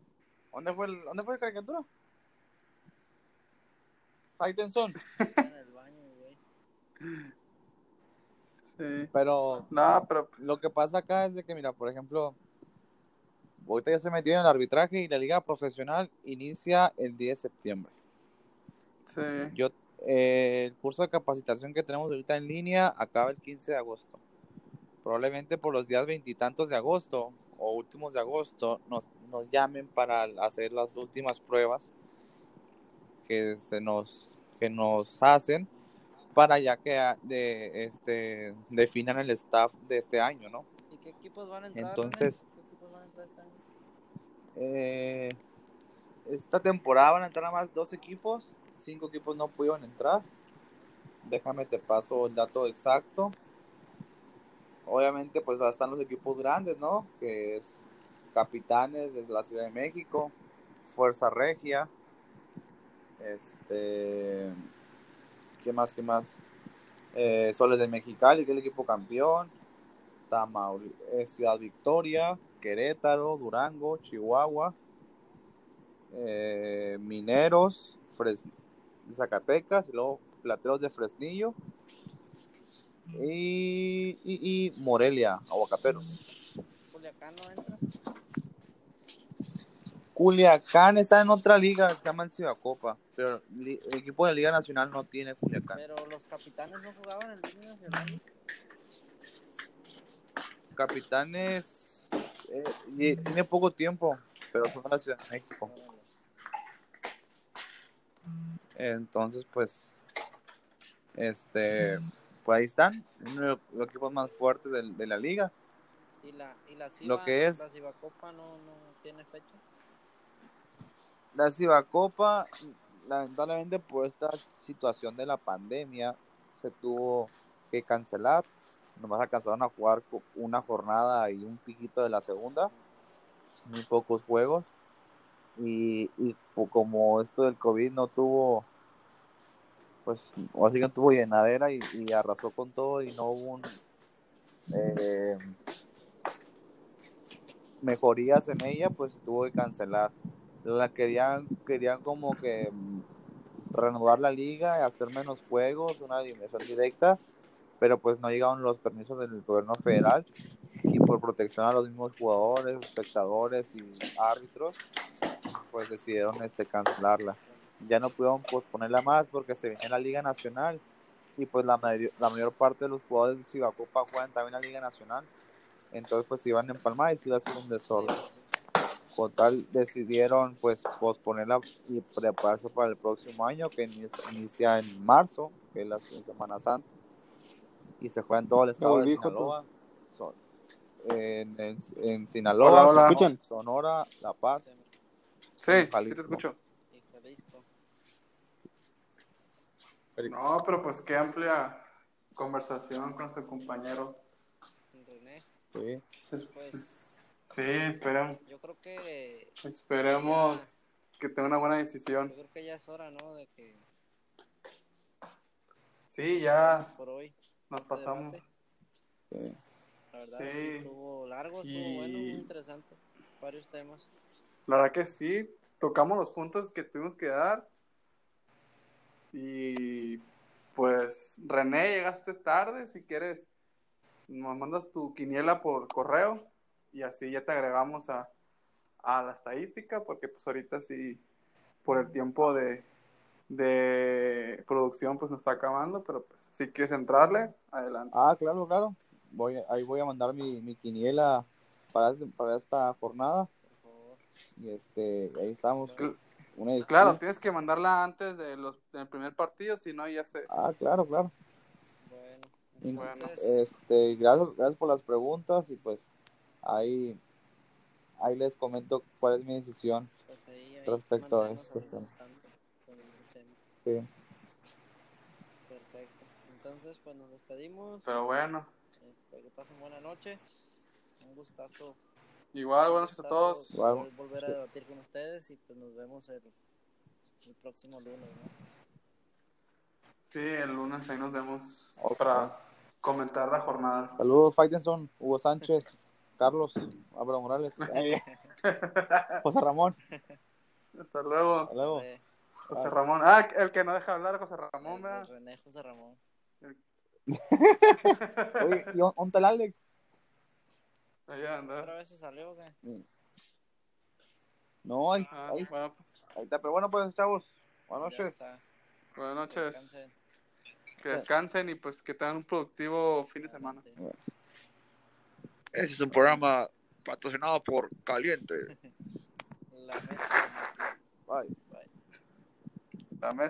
¿dónde fue el, dónde fue la caricatura? Faitenson en el baño, güey. Sí. pero No, pero lo que pasa acá es de que, mira, por ejemplo, ahorita ya se metió en el arbitraje y la liga profesional inicia el 10 de septiembre. sí. Yo, eh, el curso de capacitación que tenemos ahorita en línea acaba el 15 de agosto. Probablemente por los días veintitantos de agosto o últimos de agosto nos, nos llamen para hacer las últimas pruebas que se nos que nos hacen para ya que ah, de este definan el staff de este año, ¿no? ¿Y qué equipos van a entrar? Entonces-? ¿Qué equipos van a entrar este año? Eh, esta temporada van a entrar más dos equipos, cinco equipos no pudieron entrar. Déjame te paso el dato exacto. Obviamente, pues están los equipos grandes, ¿no? Que es Capitanes de la Ciudad de México, Fuerza Regia, este, ¿qué más? ¿Qué más? Eh, Soles de Mexicali, que es el equipo campeón, Tamauri- eh, Ciudad Victoria, Querétaro, Durango, Chihuahua, eh, Mineros, Fres- Zacatecas, y luego Plateros de Fresnillo y, y, y Morelia, Aguacateros. Culiacán no entra. Culiacán está en otra liga que se llama el Cibacopa, pero el equipo de la Liga Nacional no tiene Culiacán. Pero los capitanes no jugaban en Liga Nacional. Capitanes eh, tiene poco tiempo, pero son de la Ciudad de México. Entonces, pues, este, pues ahí están, uno de los- equipos más fuertes de, la liga. Y la, y la Ciba, Lo que es- la Cibacopa no, no tiene fecha. La Cibacopa, lamentablemente por esta situación de la pandemia, se tuvo que cancelar. Nomás alcanzaron a jugar una jornada y un piquito de la segunda. Muy pocos juegos. Y, y como esto del COVID no tuvo, pues, así que no tuvo llenadera y, y arrasó con todo y no hubo eh, mejorías en ella, pues tuvo que cancelar. La querían, querían como que mm, reanudar la liga hacer menos juegos, una eliminación directa, pero pues no llegaron los permisos del gobierno federal y por protección a los mismos jugadores, espectadores y árbitros, pues decidieron este cancelarla. Ya no pudieron posponerla más porque se venía la Liga Nacional y pues la, mayor- la mayor parte de los jugadores de Cibacopa juegan también la Liga Nacional. Entonces pues se iban a empalmar y se iba a hacer un desorden. Con tal decidieron pues posponerla y prepararse para el próximo año que ini- inicia en marzo, que es la Semana Santa. Y se juega en todo el estado de volví, Joto. Sinaloa. Son- en, en, en Sinaloa, Hola, hola. Sonora, La Paz. Sí, sí te escucho. Y Jalisco. No, pero pues qué amplia conversación con nuestro compañero. René, Sí. pues Sí, esperemos, yo creo que esperemos ya- que tenga una buena decisión. yo creo que ya es hora, ¿no? De que Sí, ya por hoy nos este pasamos. debate, sí. La verdad Sí. sí. estuvo largo, estuvo Y- bueno, muy interesante. Varios temas. La verdad que sí, tocamos los puntos que tuvimos que dar. Y pues, René, llegaste tarde. Si quieres, nos mandas tu quiniela por correo y así ya te agregamos a, a la estadística, porque pues ahorita sí, por el tiempo de, de producción, pues nos está acabando, pero pues si quieres entrarle, adelante. Ah, claro, claro. Voy, ahí voy a mandar mi, mi quiniela para, para esta jornada. Y este, ahí estamos. Una. Claro, tienes que mandarla antes de los, del primer partido, si no ya se... Ah, claro, claro. Bueno, entonces, Este, gracias, gracias por las preguntas y pues ahí, ahí les comento cuál es mi decisión. pues ahí, ahí respecto a tema. Sí. Perfecto. Entonces, pues nos despedimos. Pero bueno, Este, que pasen buena noche. Un gustazo. Igual, un buenas noches a todos. Igual. volver a debatir con ustedes y pues nos vemos el, el próximo lunes, ¿no? Sí, el lunes ahí nos vemos Ok. para comentar la jornada. Saludos, Fightenson, Hugo Sánchez, Carlos, Álvaro Morales, eh, José Ramón. Hasta luego, Hasta luego. Eh, José Ramón. Ah, el que no deja hablar, José Ramón, el René José Ramón. Oye, ¿y on- dónde está el Alex? Ahí anda. ¿Otra vez se salió o qué? No, ahí, Ah, ahí, bueno, ahí está. Pero bueno, pues, chavos, buenas noches. buenas Que noches. descansen. Que descansen y pues que tengan un productivo fin de semana. Ese es un programa patrocinado por Caliente. La mesa. Bye. Bye. La mesa.